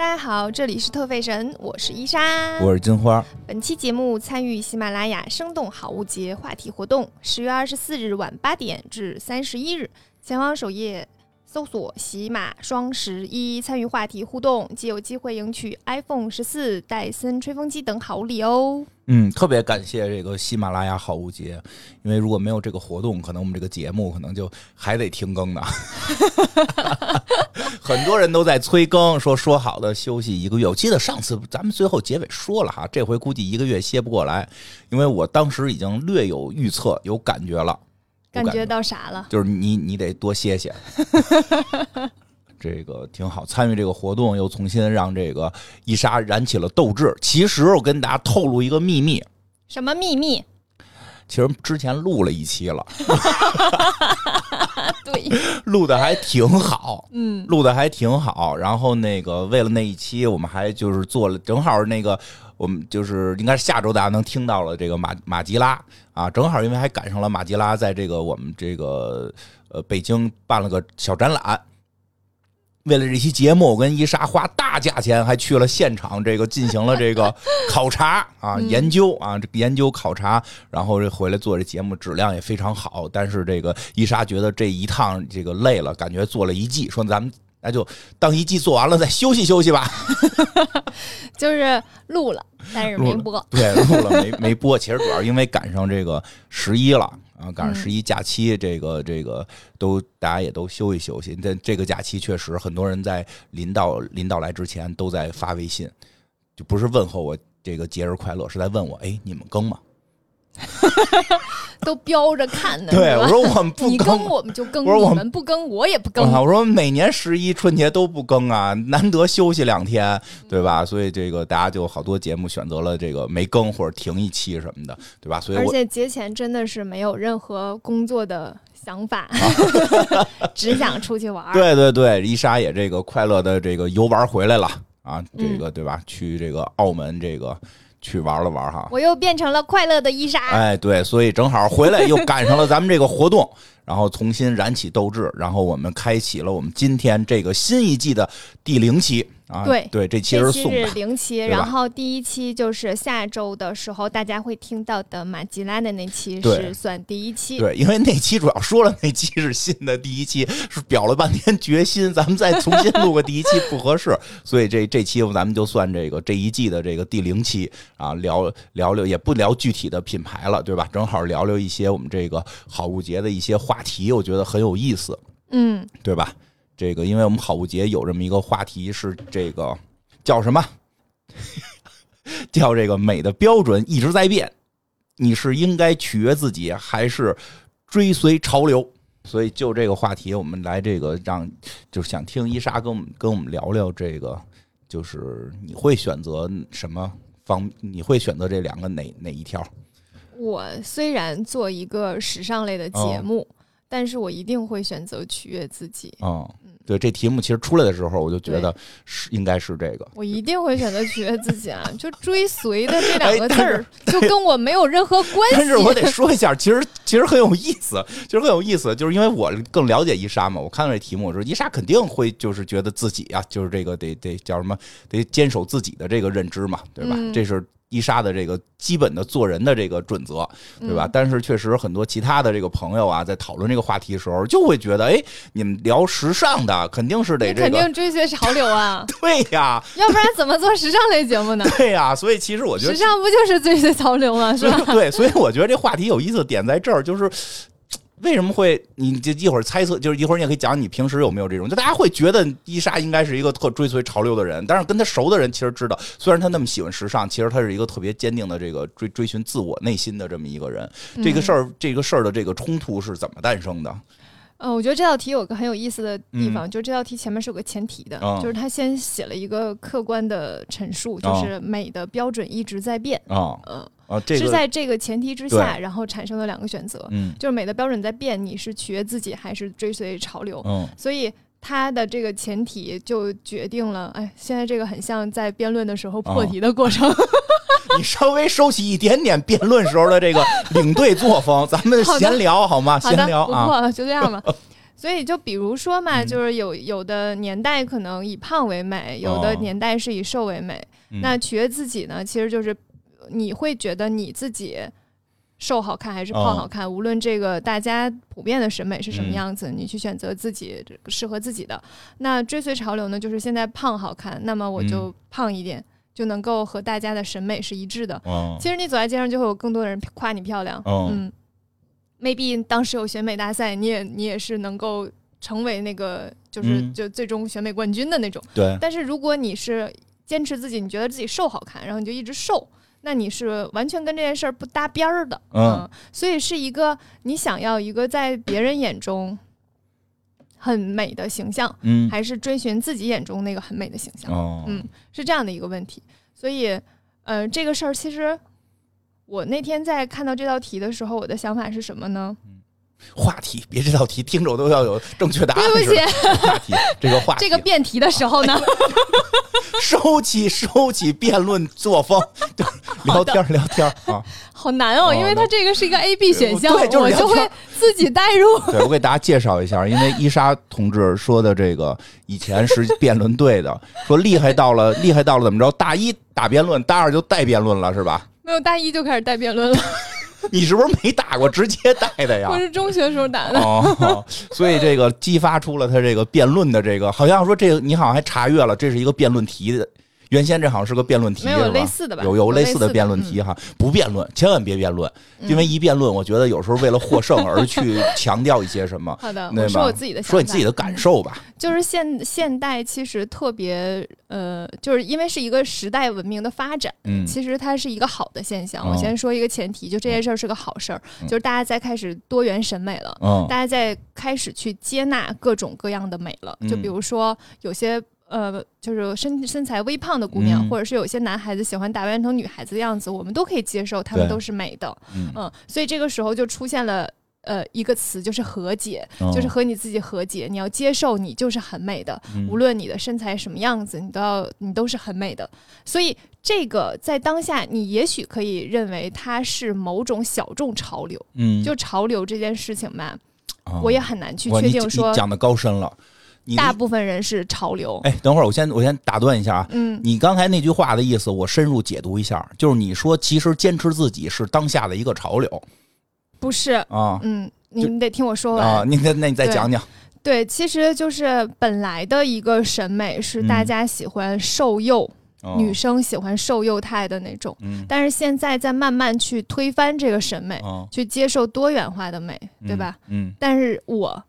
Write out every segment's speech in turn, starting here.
大家好，这里是特费神，我是伊莎。我是金花。本期节目参与喜马拉雅生动好物节话题活动，十月二十四日晚八点至三十一日，前往首页搜索“喜马双十一”，参与话题互动，即有机会赢取 iPhone 十四、戴森吹风机等好礼哦。嗯，特别感谢这个喜马拉雅好物节，因为如果没有这个活动，可能我们这个节目可能就还得停更呢。很多人都在催更，说说好的休息一个月。我记得上次咱们最后结尾说了哈，这回估计一个月歇不过来，因为我当时已经略有预测，有感觉了。感觉到啥了？就是你，你得多歇歇。这个挺好，参与这个活动又重新让这个伊莎燃起了斗志。其实我跟大家透露一个秘密，什么秘密？其实之前录了一期了，对，录的还挺好，嗯，录的还挺好。然后那个为了那一期，我们还就是做了，正好那个我们就是应该是下周大家能听到了这个马马吉拉啊，正好因为还赶上了马吉拉在这个我们这个呃北京办了个小展览。为了这期节目，我跟伊莎花大价钱还去了现场，这个进行了这个 考察啊、研究啊、这个研究考察，然后这回来做这节目，质量也非常好。但是这个伊莎觉得这一趟这个累了，感觉做了一季，说咱们那就当一季做完了再休息休息吧。就是录了，但是没播。对，录了没没播。其实主要因为赶上这个十一了。啊，赶上十一假期，这个这个都大家也都休息休息。但这个假期确实很多人在临到临到来之前都在发微信，就不是问候我这个节日快乐，是在问我，哎，你们更吗？都标着看呢。对，我说我们不更，我们就更；我说我们不更，我也不更。我说每年十一春节都不更啊，难得休息两天，对吧？所以这个大家就好多节目选择了这个没更或者停一期什么的，对吧？所以而且节前真的是没有任何工作的想法，只想出去玩。对对对，伊莎也这个快乐的这个游玩回来了啊，这个对吧？去这个澳门这个。去玩了玩哈，我又变成了快乐的伊莎。哎，对，所以正好回来又赶上了咱们这个活动，然后重新燃起斗志，然后我们开启了我们今天这个新一季的第零期。啊，对对，这期是送的零期，然后第一期就是下周的时候大家会听到的马吉拉的那期是算第一期，对，因为那期主要说了那期是新的第一期，是表了半天决心，咱们再重新录个第一期不合适，所以这这期咱们就算这个这一季的这个第零期啊，聊聊聊也不聊具体的品牌了，对吧？正好聊聊一些我们这个好物节的一些话题，我觉得很有意思，嗯，对吧？这个，因为我们好物节有这么一个话题，是这个叫什么？叫这个美的标准一直在变，你是应该取悦自己，还是追随潮流？所以就这个话题，我们来这个让，就是想听伊莎跟我们跟我们聊聊这个，就是你会选择什么方？你会选择这两个哪哪一条？我虽然做一个时尚类的节目，但是我一定会选择取悦自己。嗯。对这题目其实出来的时候，我就觉得是应该是这个。我一定会选择取悦自己啊！就追随的这两个字儿，就跟我没有任何关系。但是我得说一下，其实其实很有意思，其实很有意思，就是因为我更了解伊莎嘛。我看到这题目，我说伊莎肯定会就是觉得自己啊，就是这个得得叫什么，得坚守自己的这个认知嘛，对吧？这是。伊莎的这个基本的做人的这个准则，对吧？但是确实很多其他的这个朋友啊，在讨论这个话题的时候，就会觉得，哎，你们聊时尚的，肯定是得这个，肯定追随潮流啊。对呀，要不然怎么做时尚类节目呢？对呀，所以其实我觉得，时尚不就是追随潮流吗？是吧？对，所以我觉得这话题有意思的点在这儿，就是。为什么会？你就一会儿猜测，就是一会儿你也可以讲你平时有没有这种，就大家会觉得伊莎应该是一个特追随潮流的人，但是跟他熟的人其实知道，虽然他那么喜欢时尚，其实他是一个特别坚定的这个追追寻自我内心的这么一个人。这个事儿，这个事儿的这个冲突是怎么诞生的？嗯，我觉得这道题有个很有意思的地方，就是这道题前面是有个前提的，就是他先写了一个客观的陈述，就是美的标准一直在变啊，嗯。啊，是在这个前提之下，然后产生了两个选择，嗯，就是美的标准在变，你是取悦自己还是追随潮流？嗯，所以它的这个前提就决定了，哎，现在这个很像在辩论的时候破题的过程。你稍微收起一点点辩论时候的这个领队作风，咱们闲聊好吗？闲聊啊，不破，就这样吧。所以就比如说嘛，嗯就是有有的年代可能以胖为美，有的哦年代是以瘦为美。嗯那取悦自己呢，其实就是你会觉得你自己瘦好看还是胖好看，无论这个大家普遍的审美是什么样子，你去选择自己适合自己的。那追随潮流呢，就是现在胖好看，那么我就胖一点，就能够和大家的审美是一致的。哦其实你走在街上，就会有更多的人夸你漂亮。哦嗯，maybe 当时有选美大赛，你也你也是能够成为那个就是嗯就最终选美冠军的那种。对，但是如果你是坚持自己，你觉得自己瘦好看，然后你就一直瘦，那你是完全跟这件事儿不搭边儿的。嗯所以是一个你想要一个在别人眼中很美的形象，嗯还是追寻自己眼中那个很美的形象？哦嗯是这样的一个问题。所以，呃，这个事儿其实我那天在看到这道题的时候，我的想法是什么呢？话题，别这道题听着我都要有正确答案对不。起，话题，这个话题，这个辩题的时候呢，收起收起辩论作风，就聊天聊天啊。好难哦，哦因为它这个是一个 A B 选项，对就是我就会自己代入。对，我给大家介绍一下，因为伊莎同志说的这个以前是辩论队的，说厉害到了厉害到了怎么着？大一打辩论，大二就带辩论了，是吧？没有大一就开始带辩论了，你是不是没打过，直接带的呀我？是中学时候打的。哦，所以这个激发出了他这个辩论的这个，好像说这个你好像还查阅了，这是一个辩论题的。原先这好像是个辩论题，没有类似的吧？有有有类似的辩论题哈，不辩论，千万别辩论，因为一辩论，我觉得有时候为了获胜而去强调一些什么，好的，我说我自己的说你自己的感受吧。就是现现代其实特别呃，就是因为是一个时代文明的发展，嗯。其实它是一个好的现象。哦我先说一个前提，就这件事儿是个好事儿，嗯。就是大家在开始多元审美了。嗯。大家在开始去接纳各种各样的美了，嗯。就比如说有些呃，就是身身材微胖的姑娘，嗯或者是有些男孩子喜欢打扮成女孩子的样子，我们都可以接受，他们都是美的。嗯嗯，所以这个时候就出现了。呃，一个词就是和解，哦就是和你自己和解。你要接受你就是很美的，嗯无论你的身材什么样子，你都要你都是很美的。所以这个在当下，你也许可以认为它是某种小众潮流。嗯，就潮流这件事情吧，哦我也很难去确定说讲的高深了。你大部分人是潮流。哎，等会儿我先我先打断一下啊，嗯，你刚才那句话的意思，我深入解读一下，就是你说其实坚持自己是当下的一个潮流。不是，啊。嗯，你你得听我说完。啊，你再那你再讲讲，对，其实就是本来的一个审美是大嗯家喜欢瘦幼，哦。女生喜欢瘦幼态的那种，嗯。但是现在在慢慢去推翻这个审美，哦去接受多元化的美，对吧？？嗯但是我嗯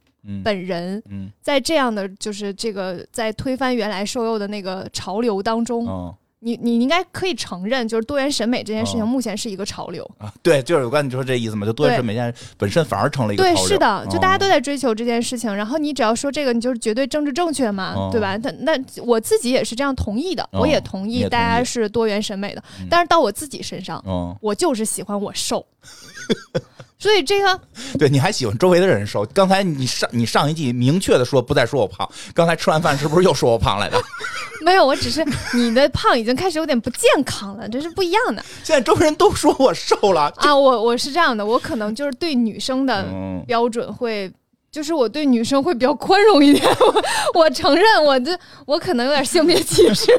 本人嗯。在这样的就是这个在推翻原来瘦幼的那个潮流当中，哦。你你应该可以承认，就是多元审美这件事情哦。目前是一个潮流。啊，对，就是我刚才你说这意思嘛，就多元审美现在本身反而成了一个对，潮流。是的，就大家都哦。在追求这件事情，然后你只要说这个，你就是绝对政治正确嘛，哦。对吧？那那我自己也是这样同意的，哦我也同意大家是多元审美的，嗯。但是到我自己身上，嗯，我就是喜欢我瘦，所以这个 对，你还喜欢周围的人瘦。刚才你上你上一季明确的说不再说我胖，刚才吃完饭是不是又说我胖来的？没有，我只是你的胖已经开始有点不健康了，这是不一样的现在周围人都说我瘦了，啊！我我是这样的，我可能就是对女生的嗯标准会。就是我对女生会比较宽容一点，我我承认我这我可能有点性别歧视，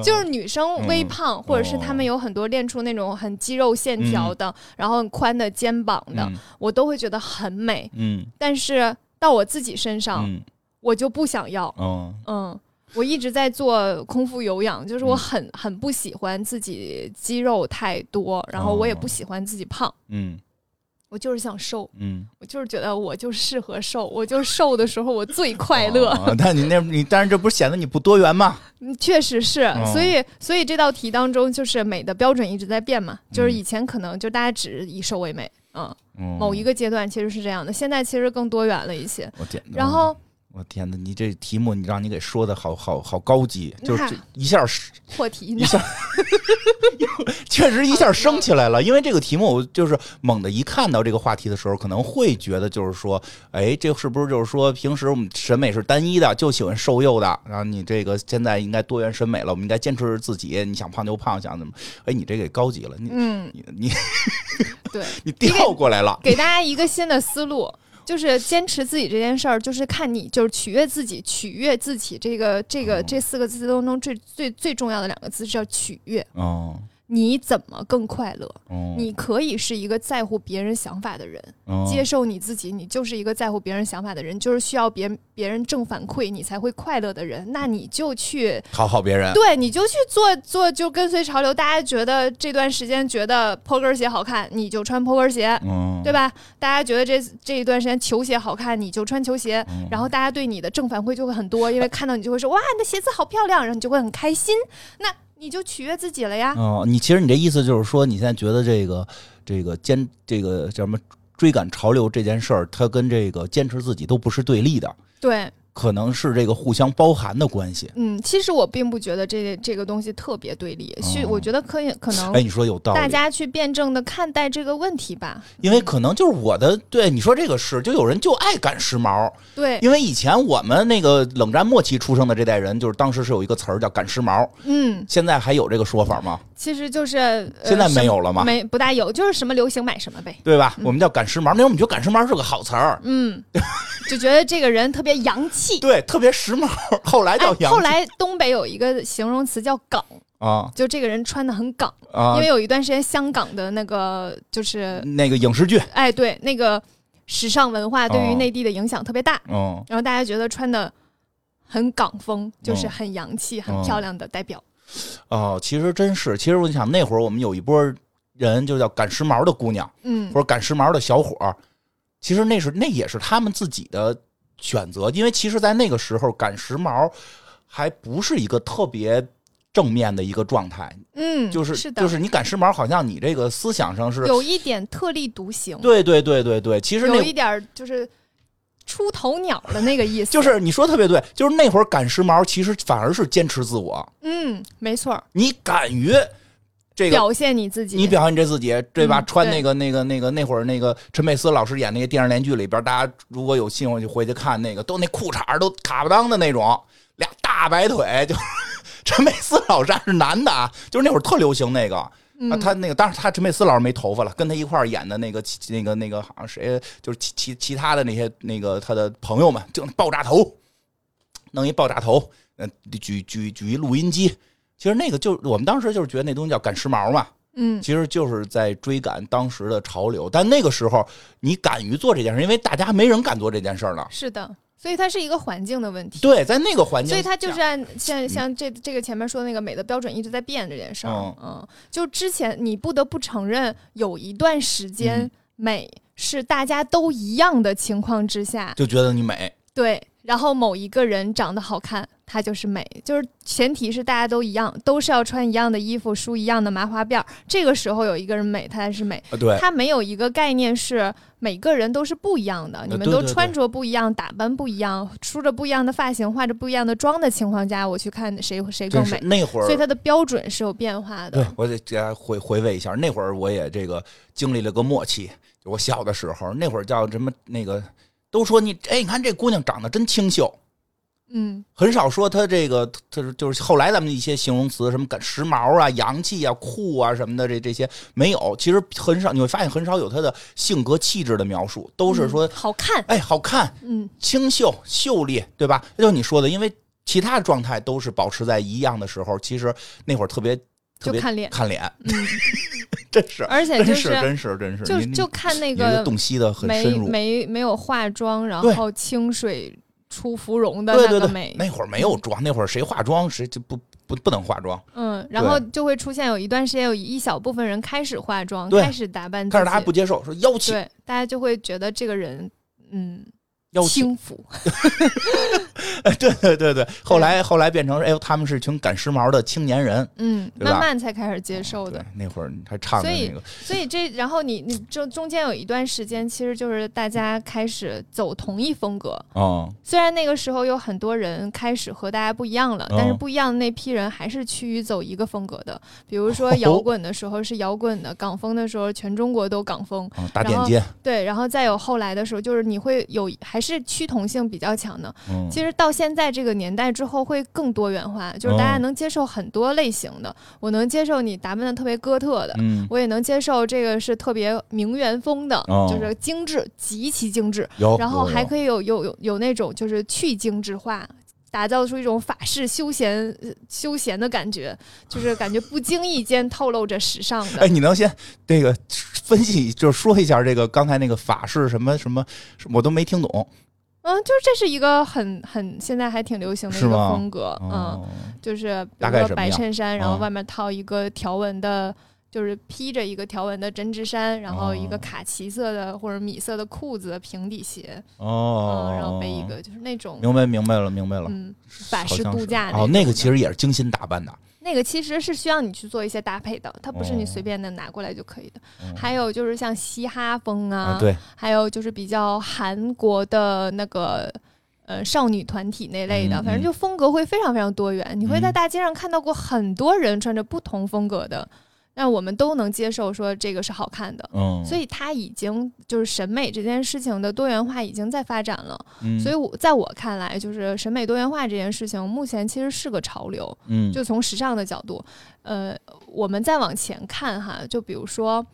就是女生微胖，或者是她们有很多练出那种很肌肉线条的，然后很宽的肩膀的，嗯。我都会觉得很美。嗯。但是到我自己身上，嗯。我就不想要。嗯嗯，我一直在做空腹有氧，就是我嗯很很不喜欢自己肌肉太多，然后我也不喜欢自己胖，嗯我就是想瘦，嗯，我就是觉得我就适合瘦，我就瘦的时候我最 快乐。哦但你那你但是这不是显得你不多元吗？嗯确实是，哦所以所以这道题当中，就是美的标准一直在变嘛，就是嗯以前可能就大家只以瘦为美，嗯，嗯某一个阶段其实是这样的，现在其实更多元了一些。我，然后我天哪，你这题目你让你给说的好好好高级，就是这一下是 破题，一下，确实一下升起来了。因为这个题目，我就是猛的一看到这个话题的时候，可能会觉得就是说，哎，这是不是就是说平时我们审美是单一的，就喜欢瘦幼的，然后你这个现在应该多元审美了，我们应该坚持自己，你想胖就胖，想怎么？哎，你这给高级了，你嗯，你你对，你调过来了，给大家一个新的思路。就是坚持自己这件事儿，就是看你就是取悦自己，取悦自己这个这个哦这四个字当中最最最重要的两个字是叫取悦。哦你怎么更快乐？哦，你可以是一个在乎别人想法的人，哦接受你自己，你就是一个在乎别人想法的人，就是需要别别人正反馈你才会快乐的人。那你就去讨好别人，对，你就去做做，就跟随潮流。大家觉得这段时间觉得坡跟鞋好看，你就穿坡跟鞋，嗯，对吧？大家觉得这这一段时间球鞋好看，你就穿球鞋。嗯然后大家对你的正反馈就会很多，因为看到你就会说哇，你的鞋子好漂亮，然后你就会很开心。那你就取悦自己了呀。哦，你其实你这意思就是说，你现在觉得这个这个坚这个叫什么追赶潮流这件事儿，它跟这个坚持自己都不是对立的，对，可能是这个互相包含的关系。嗯，其实我并不觉得这这个东西特别对立，是、哦我觉得可以可能哎，你说有道理，大家去辩证的看待这个问题吧。因为可能就是我的对你说这个是，就有人就爱赶时髦，对，因为以前我们那个冷战末期出生的这代人，就是当时是有一个词儿叫赶时髦，嗯，现在还有这个说法吗？其实就是、呃、现在没有了吗没不大有，就是什么流行买什么呗。对吧？我们叫赶时髦，那时候我们觉得赶时髦是个好词儿，嗯，就觉得这个人特别洋气。对，特别时髦。后来哎叫，洋气后来东北有一个形容词叫“港啊”，就这个人穿的很港。啊因为，有一段时间香港的那个就是，那个影视剧，哎，对，那个时尚文化对于哦内地的影响特别大，嗯。然后大家觉得穿的很港风，就是哦很洋气、很哦漂亮的代表。哦，其实真是，其实我就想那会儿我们有一波人就叫赶时髦的姑娘，嗯或者赶时髦的小伙儿，其实那是那也是他们自己的选择，因为其实，在那个时候赶时髦还不是一个特别正面的一个状态，嗯，就是是的，就是你赶时髦，好像你这个思想上是，有一点特立独行，对对对对对，其实那有一点就是出头鸟的那个意思。就是你说得特别对，就是那会儿赶时髦，其实反而是坚持自我，嗯，没错，你敢于这个表现你自己，你表现你这自己，对吧？穿那个、那个、那个，那会儿那个陈佩斯老师演那个电视连续剧里边，大家如果有兴趣就回去看那个，都那裤衩都卡不当的那种，俩大白腿，就 陈佩斯老师还是男的啊，就是那会儿特流行那个。嗯啊，他那个当然他陈佩斯老师没头发了，跟他一块儿演的那个那个那个好像谁，就是其其其他的那些那个他的朋友们，就爆炸头，弄一爆炸头，嗯，举举举一录音机。其实那个就我们当时就是觉得那东西叫赶时髦嘛，嗯，其实就是在追赶当时的潮流。但那个时候你敢于做这件事，因为大家没人敢做这件事了。是的，所以它是一个环境的问题。对，在那个环境，所以它就是按像像这这个前面说的那个美的标准一直在变这件事儿，嗯嗯，就之前你不得不承认，有一段时间嗯美是大家都一样的情况之下，就觉得你美。对，然后某一个人长得好看，他就是美，就是前提是大家都一样，都是要穿一样的衣服，梳一样的麻花辫儿，这个时候有一个人美，他才是美。啊，对，他没有一个概念是每个人都是不一样的，你们都穿着不一样，打扮不一样，梳着不一样的发型，化着不一样的妆的情况下，我去看谁谁更美，那会儿所以它的标准是有变化的。对，我得给大家回回味一下，那会儿我也这个经历了个末期。就我小的时候，那会儿叫什么那个，都说你哎，你看这姑娘长得真清秀，嗯，很少说她这个，她就是后来咱们的一些形容词，什么赶时髦啊、洋气啊、酷啊什么的，这这些没有。其实很少，你会发现很少有她的性格气质的描述，都是说嗯好看，哎好看、嗯，清秀、秀丽，对吧？这就是你说的，因为其他状态都是保持在一样的时候，其实那会儿特别特别就看脸，看脸，嗯，真是。而且真就是真是真是，就就看那个个洞悉的很没深入。没没有化妆，然后清水出芙蓉的那个美，，那会儿没有妆，那会儿谁化妆谁就不不不能化妆，嗯，然后就会出现有一段时间有一小部分人开始化妆，开始打扮自但是大家己，不接受，说妖气对，大家就会觉得这个人，嗯，轻浮，对对对对。后来后来变成哎呦，他们是群赶时髦的青年人，嗯，慢慢才开始接受的对。，那会儿还唱的所以那个，所以这，然后你你中中间有一段时间，其实就是大家开始走同一风格。哦，虽然那个时候有很多人开始和大家不一样了，但是哦不一样的那批人还是趋于走一个风格的。比如说哦摇滚的时候是摇滚的，港风的时候全中国都港风。然街，对，然后再有后来的时候，就是你会有还是趋同性比较强的。嗯，其实到现在这个年代之后，会更多元化，就是大家哦能接受很多类型的。我能接受你打扮的特别哥特的，嗯，我也能接受这个是特别名媛风的，哦就是精致，极其精致。有，然后还，可以有有有有那种就是去精致化。打造出一种法式休闲呃休闲的感觉，就是感觉不经意间透露着时尚的。哎，。你能先这个分析，就是说一下这个刚才那个法式什么什么，我都没听懂，嗯，就是这是一个很很现在还挺流行的一个风格，嗯，哦，就是比大如说白衬衫，然后嗯。外面套一个条纹的，就是披着一个条纹的针织衫，然后一个哦。卡其色的或者米色的裤子、平底鞋，哦，嗯，然后背一个就是那种明白明白了明白了，嗯法式度假哦，那个其实也是精心打扮的，那个其实是需要你去做一些搭配的，它不是你哦。随便的拿过来就可以的。嗯还有就是像嘻哈风啊，对，还有就是比较韩国的那个呃少女团体那类的，嗯反正就风格会非常非常多元。你会在嗯。大街上看到过很多人穿着不同风格的，但我们都能接受说这个是好看的。嗯，所以它已经就是审美这件事情的多元化已经在发展了，嗯所以我在我看来，就是审美多元化这件事情，目前其实是个潮流。嗯就从时尚的角度，呃，我们再往前看哈，就比如说。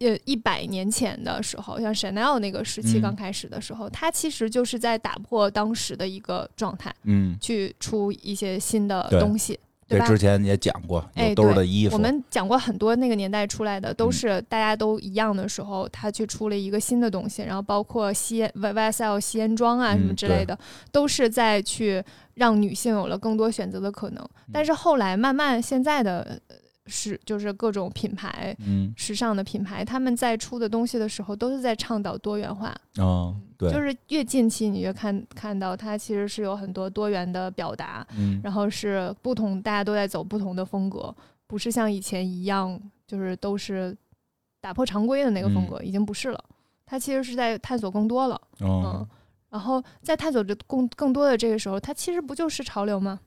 呃，一百年前的时候，像 Chanel 那个时期嗯刚开始的时候，它其实就是在打破当时的一个状态，嗯，去出一些新的东西，对之前也讲过，哎有兜的衣服，我们讲过很多那个年代出来的，都嗯。是大家都一样的时候，他去出了一个新的东西，然后包括吸烟 Y YSL 吸烟装啊嗯什么之类的，都是在去让女性有了更多选择的可能。嗯。但是后来慢慢现在的呃是就是各种品牌。嗯时尚的品牌，他们在出的东西的时候，都是在倡导多元化。哦，对，就是越近期，你越看看到它其实是有很多多元的表达，嗯然后是不同，大家都在走不同的风格，不是像以前一样，就是都是打破常规的那个风格，已经不是了。它其实是在探索更多了，嗯哦，，然后在探索着更更多的这个时候，它其实不就是潮流吗？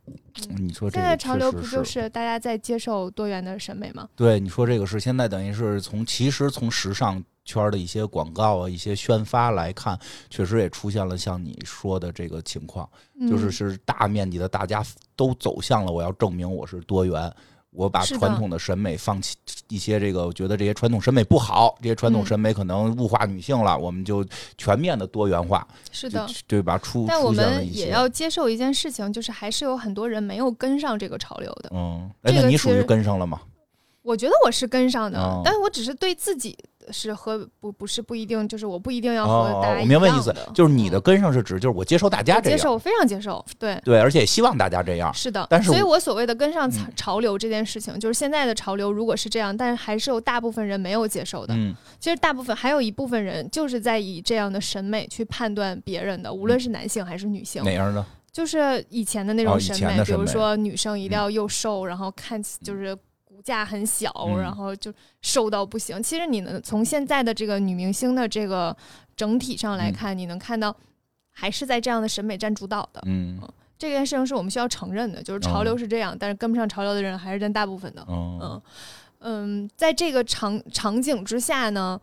你说这现个在潮流不就是大家在接受多元的审美吗？对，你说这个是现在等于是从其实从时尚圈的一些广告啊、一些宣发来看，确实也出现了像你说的这个情况，就是嗯是大面积的大家都走向了我要证明我是多元。我把传统的审美放弃一些，这个我觉得这些传统审美不好，这些传统嗯审美可能物化女性了，我们就全面的多元化，是的。对吧？出但我们也要接受一件事情，就是还是有很多人没有跟上这个潮流的。嗯，哎，这那你属于跟上了吗？我觉得我是跟上的，哦但是我只是对自己是和不不是不一定，就是我不一定要和哦大家，我明白意思就是你的嗯跟上是指就是我接受大家这样，我接受，我非常接受，对。对，而且也希望大家这样。是的，但是我所以我所谓的跟上潮流这件事情，就是现在的潮流如果是这样，但是还是有大部分人没有接受的。嗯其实大部分还有一部分人就是在以这样的审美去判断别人的，无论是男性还是女性，哪样的？就是以前的那种审美，比如说女生一定嗯要又瘦，然后看起就是骨架很小，嗯然后就瘦到不行。其实你能从现在的这个女明星的这个整体上来嗯看，你能看到还是在这样的审美占主导的。嗯这件事情是我们需要承认的，就是潮流是这样，但是跟不上潮流的人还是占大部分的。哦嗯嗯，在这个场场景之下呢，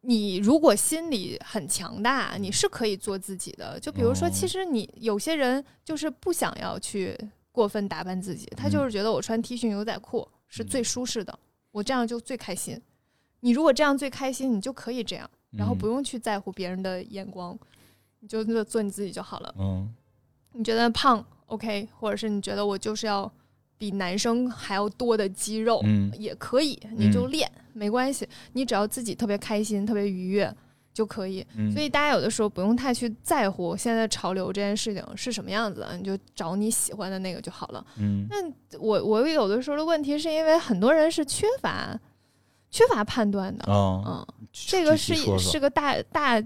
你如果心里很强大，你是可以做自己的。就比如说，哦其实你有些人就是不想要去过分打扮自己，他就是觉得我穿 T 恤牛仔裤是最舒适的，我这样就最开心。你如果这样最开心，你就可以这样，然后不用用去在乎别人的眼光，你就做做你自己就好了。嗯。你觉得胖 OK，或者是你觉得我就是要比男生还要多的肌肉，嗯。也可以，你就练、没关系，你只要自己特别开心、特别愉悦就可以。嗯，所以大家有的时候不用太去在乎现在潮流这件事情是什么样子的，你就找你喜欢的那个就好了。嗯那我我有的时候的问题是因为很多人是缺乏缺乏判断的，哦，嗯，这个是是个大大。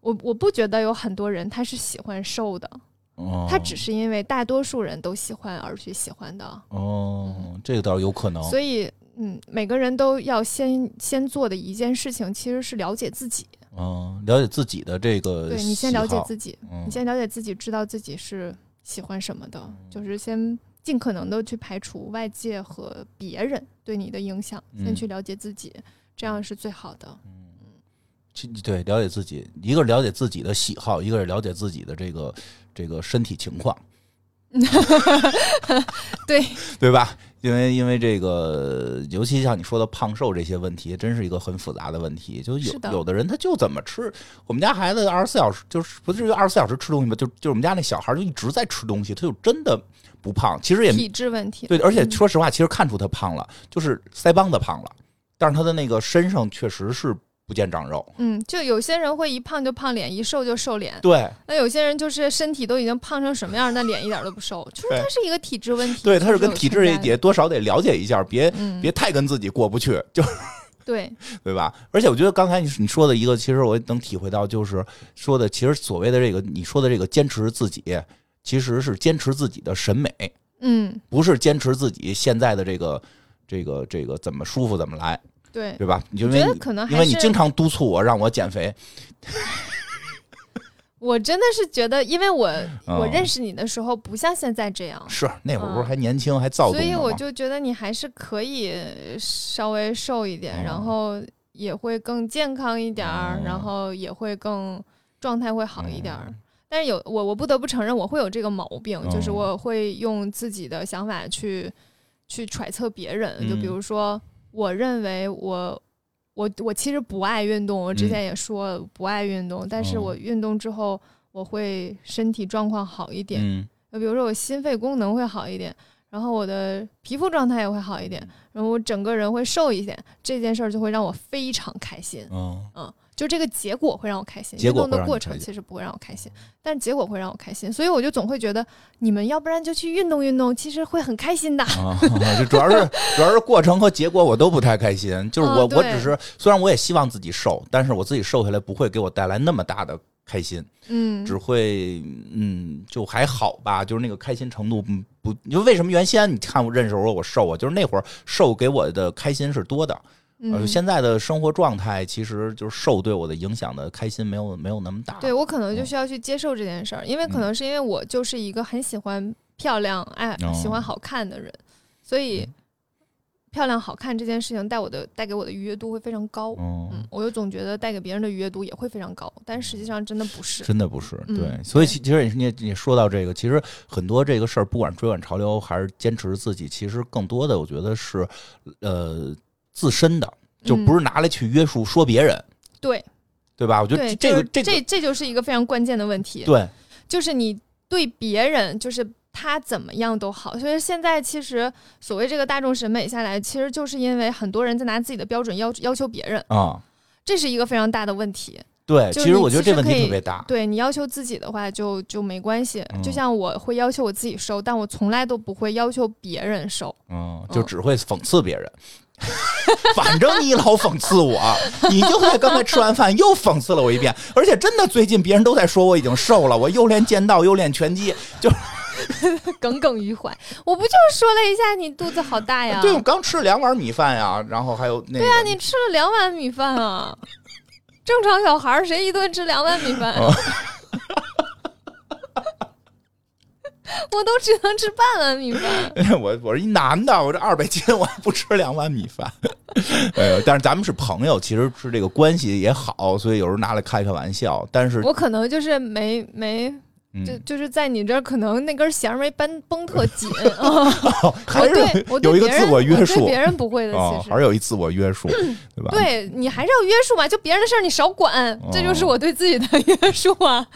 我我不觉得有很多人他是喜欢瘦的，哦，他只是因为大多数人都喜欢而去喜欢的，哦，这个倒是有可能，所以嗯，每个人都要先先做的一件事情其实是了解自己，嗯，了解自己的这个，对你先了解自己，嗯。你先了解自己，知道自己是喜欢什么的，就是先尽可能的去排除外界和别人对你的影响，先嗯。去了解自己，这样是最好的。其对，了解自己，一个是了解自己的喜好，一个是了解自己的这个这个身体情况，对。对吧？因为因为这个，尤其像你说的胖瘦这些问题，真是一个很复杂的问题。就有的有的人他就怎么吃，我们家孩子二十四小时就是不至于二十四小时吃东西吧，就就我们家那小孩就一直在吃东西，他就真的不胖。其实也体质问题。对，而且说实话，其实看出他胖了，就是腮帮子胖了，但是他的那个身上确实是不见长肉。嗯，就有些人会一胖就胖脸，一瘦就瘦脸。对那有些人就是身体都已经胖成什么样，那脸一点都不瘦，就是对它是一个体质问题。对，他是跟体质也多少得了解一下，别嗯，别太跟自己过不去，就对，对吧？而且我觉得刚才你你说的一个，其实我能体会到，就是说的，其实所谓的这个你说的这个坚持自己，其实是坚持自己的审美，嗯，不是坚持自己现在的这个这个这个怎么舒服怎么来，对。对吧？你就我因为你觉得可能因还是为你经常督促我让我减肥，我真的是觉得，因为我、哦我认识你的时候不像现在这样，是那会儿不是嗯还年轻还躁动所以？我就觉得你还是可以稍微瘦一点，哦然后也会更健康一点然后也会更状态会好一点但是有我，我不得不承认，我会有这个毛病，就是哦我会用自己的想法去去揣测别人。就比嗯如说，我认为我我我其实不爱运动，我之前也说了不爱运动，但是我运动之后，我会身体状况好一点。嗯。就比如说我心肺功能会好一点，然后我的皮肤状态也会好一嗯。点，然后我整个人会瘦一点，这件事儿就会让我非常开心。嗯嗯，就这个结果会让我开心，运动的过程其实不会让我开心，但结果会让我开心，所以我就总会觉得你们要不然就去运动运动，其实会很开心的。啊，就主要是主要是过程和结果我都不太开心。就是我、嗯我只是虽然我也希望自己瘦，但是我自己瘦下来不会给我带来那么大的开心，嗯只会嗯就还好吧，就是那个开心程度嗯不。就为什么原先你看我认识我我瘦啊，就是那会儿瘦给我的开心是多的，呃，嗯，现在的生活状态其实就是受对我的影响的开心没有没有那么大。对我可能就嗯需要去接受这件事儿，因为可能是因为我就是一个很喜欢漂亮、爱哦喜欢好看的人，所以嗯漂亮好看这件事情带我的带给我的愉悦度会非常高。嗯嗯，我又总觉得带给别人的愉悦度也会非常高，但实际上真的不是。真的不是，嗯对，所以其其实你也你说到这个，其实很多这个事儿，不管追赶潮流还是坚持自己，其实更多的我觉得是，呃，自身的，就不嗯是拿来去约束说别人，对对吧？我觉得，这个这个这这就是一个非常关键的问题。对，就是你对别人，就是他怎么样都好。所以现在其实所谓这个大众审美下来，其实就是因为很多人在拿自己的标准要要求别人，啊、这是一个非常大的问题。对，其实我觉得这问其实可以题特别大，对你要求自己的话就，就没关系。嗯就像我会要求我自己瘦，但我从来都不会要求别人瘦。嗯，就嗯只会讽刺别人。反正你老讽刺我，你就在刚才吃完饭又讽刺了我一遍，而且真的最近别人都在说我已经瘦了，我又练剑道又练拳击，就 耿耿于怀。我不就是说了一下你肚子好大呀？对我刚吃了两碗米饭呀，然后还有那个，对啊，你吃了两碗米饭啊！正常小孩谁一顿吃两碗米饭？哦 我都只能吃半碗米饭。我我是一男的，我这二百斤，我还不吃两碗米饭。哎呦，但是咱们是朋友，其实是这个关系也好，所以有时候拿来开开玩笑。但是，我可能就是没没，就嗯，就是在你这儿，可能那根弦儿没绷绷特紧啊。还是有一个自我约束别人不会的，哦，其实。还是有一自我约束，对吧？对你还是要约束嘛，就别人的事儿你少管，这就是我对自己的 约束啊。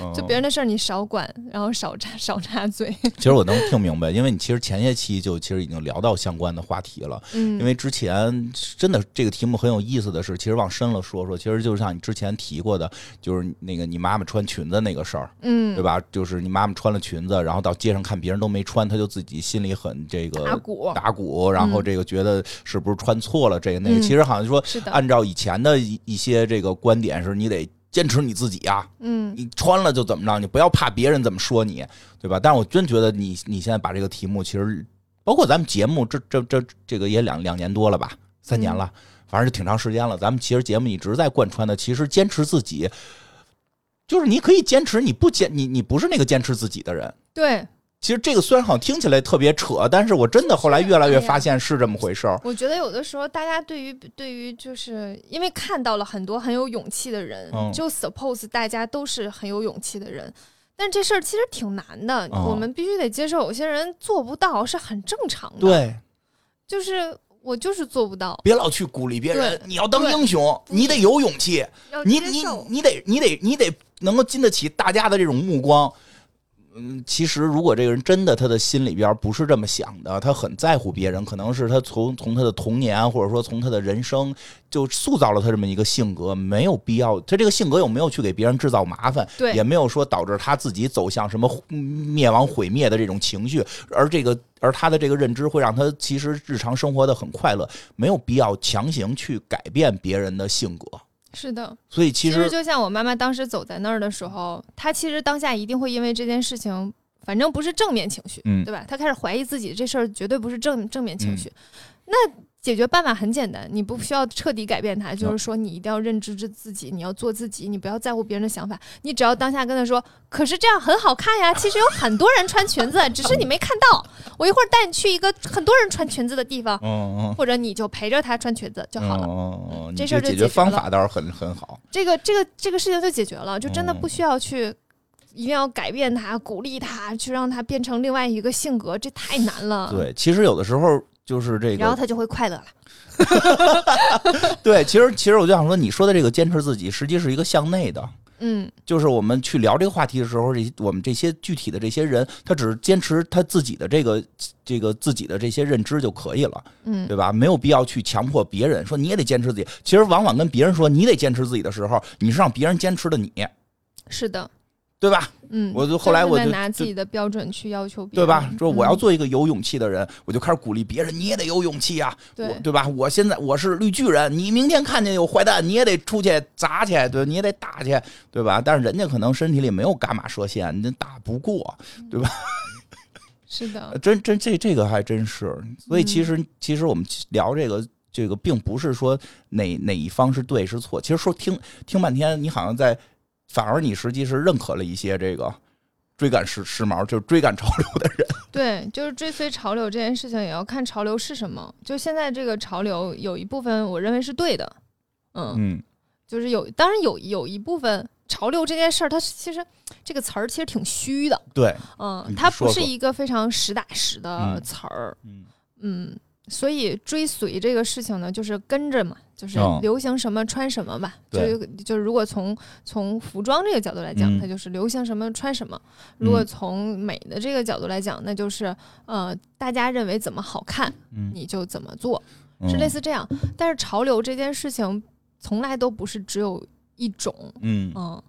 哦就别人的事儿你少管，然后少插少插嘴。其实我能听明白，因为你其实前些期就其实已经聊到相关的话题了。嗯，因为之前真的这个题目很有意思的是，其实往深了说说，其实就像你之前提过的，就是那个你妈妈穿裙子那个事儿，嗯对吧？就是你妈妈穿了裙子，然后到街上看别人都没穿，她就自己心里很这个打鼓打鼓，然后嗯这个觉得是不是穿错了这个那个。嗯其实好像说，按照以前的一一些这个观点，是你得坚持你自己呀、嗯你穿了就怎么着，你不要怕别人怎么说你，对吧？但是我真觉得你你现在把这个题目，其实包括咱们节目，这这这这个也两两年多了吧，三年了，反正就挺长时间了。咱们其实节目一直在贯穿的，其实坚持自己，就是你可以坚持，你不坚你你不是那个坚持自己的人。对，其实这个虽然好像听起来特别扯，但是我真的后来越来越发现是这么回事儿。我觉得有的时候大家对于对于就是因为看到了很多很有勇气的人，嗯就 suppose 大家都是很有勇气的人。但这事儿其实挺难的，哦我们必须得接受，有些人做不到是很正常的。，对，就是我就是做不到，别老去鼓励别人，你要当英雄，你得有勇气，你你。你得你得你得能够经得起大家的这种目光。嗯，其实如果这个人真的他的心里边不是这么想的，他很在乎别人，可能是他从从他的童年或者说从他的人生就塑造了他这么一个性格，没有必要。他这个性格有没有去给别人制造麻烦，对也没有说导致他自己走向什么灭亡毁灭的这种情绪，而这个而他的这个认知会让他其实日常生活的很快乐，没有必要强行去改变别人的性格。是的，所以其实就像我妈妈当时走在那儿的时候，她其实当下一定会因为这件事情，反正不是正面情绪，嗯对吧？她开始怀疑自己这事儿绝对不是正正面情绪。那解决办法很简单，你不需要彻底改变他，就是说你一定要认知自自己，你要做自己，你不要在乎别人的想法，你只要当下跟他说，可是这样很好看呀，其实有很多人穿裙子，只是你没看到。我一会儿带你去一个很多人穿裙子的地方，嗯嗯。或者你就陪着他穿裙子就好了。嗯嗯嗯，这事儿就解决方法倒是很很好。这个这个这个事情就解决了，就真的嗯不需要去。一定要改变他，鼓励他，去让他变成另外一个性格，这太难了。，对，其实有的时候就是这个，然后他就会快乐了。对，其实其实我就想说，你说的这个坚持自己，实际是一个向内的。嗯，就是我们去聊这个话题的时候，这我们这些具体的这些人，他只是坚持他自己的这个这个自己的这些认知就可以了，嗯对吧？没有必要去强迫别人说你也得坚持自己。其实往往跟别人说你得坚持自己的时候，你是让别人坚持的你，是的，对吧？嗯。我就后来我是就拿自己的标准去要求别人，对吧？说我要嗯做一个有勇气的人，我就开始鼓励别人，你也得有勇气啊，对我对吧？我现在我是绿巨人，你明天看见有坏蛋，你也得出去砸去，对，你也得打去，对吧？但是人家可能身体里没有伽马射线，你打不过，对吧 是的，真真这这个还真是。所以其嗯实、其实我们聊这个这个，并不是说哪哪一方是对是错，其实说听听半天，你好像在，反而你实际是认可了一些这个追赶时时髦，就是追赶潮流的人。对，就是追随潮流这件事情，也要看潮流是什么。就现在这个潮流，有一部分我认为是对的，嗯，嗯就是有，当然有有一部分潮流这件事儿，它其实这个词儿其实挺虚的，对，嗯你，它不是一个非常实打实的嗯词儿，嗯嗯，所以追随这个事情呢，就是跟着嘛，就是嗯。流行什么穿什么吧。就就是如果从从服装这个角度来讲，嗯。它就是流行什么穿什么；如果嗯从美的这个角度来讲，那就是呃大家认为怎么好看，嗯，你就怎么做，是类似这样。但是潮流这件事情从来都不是只有一种，嗯。嗯，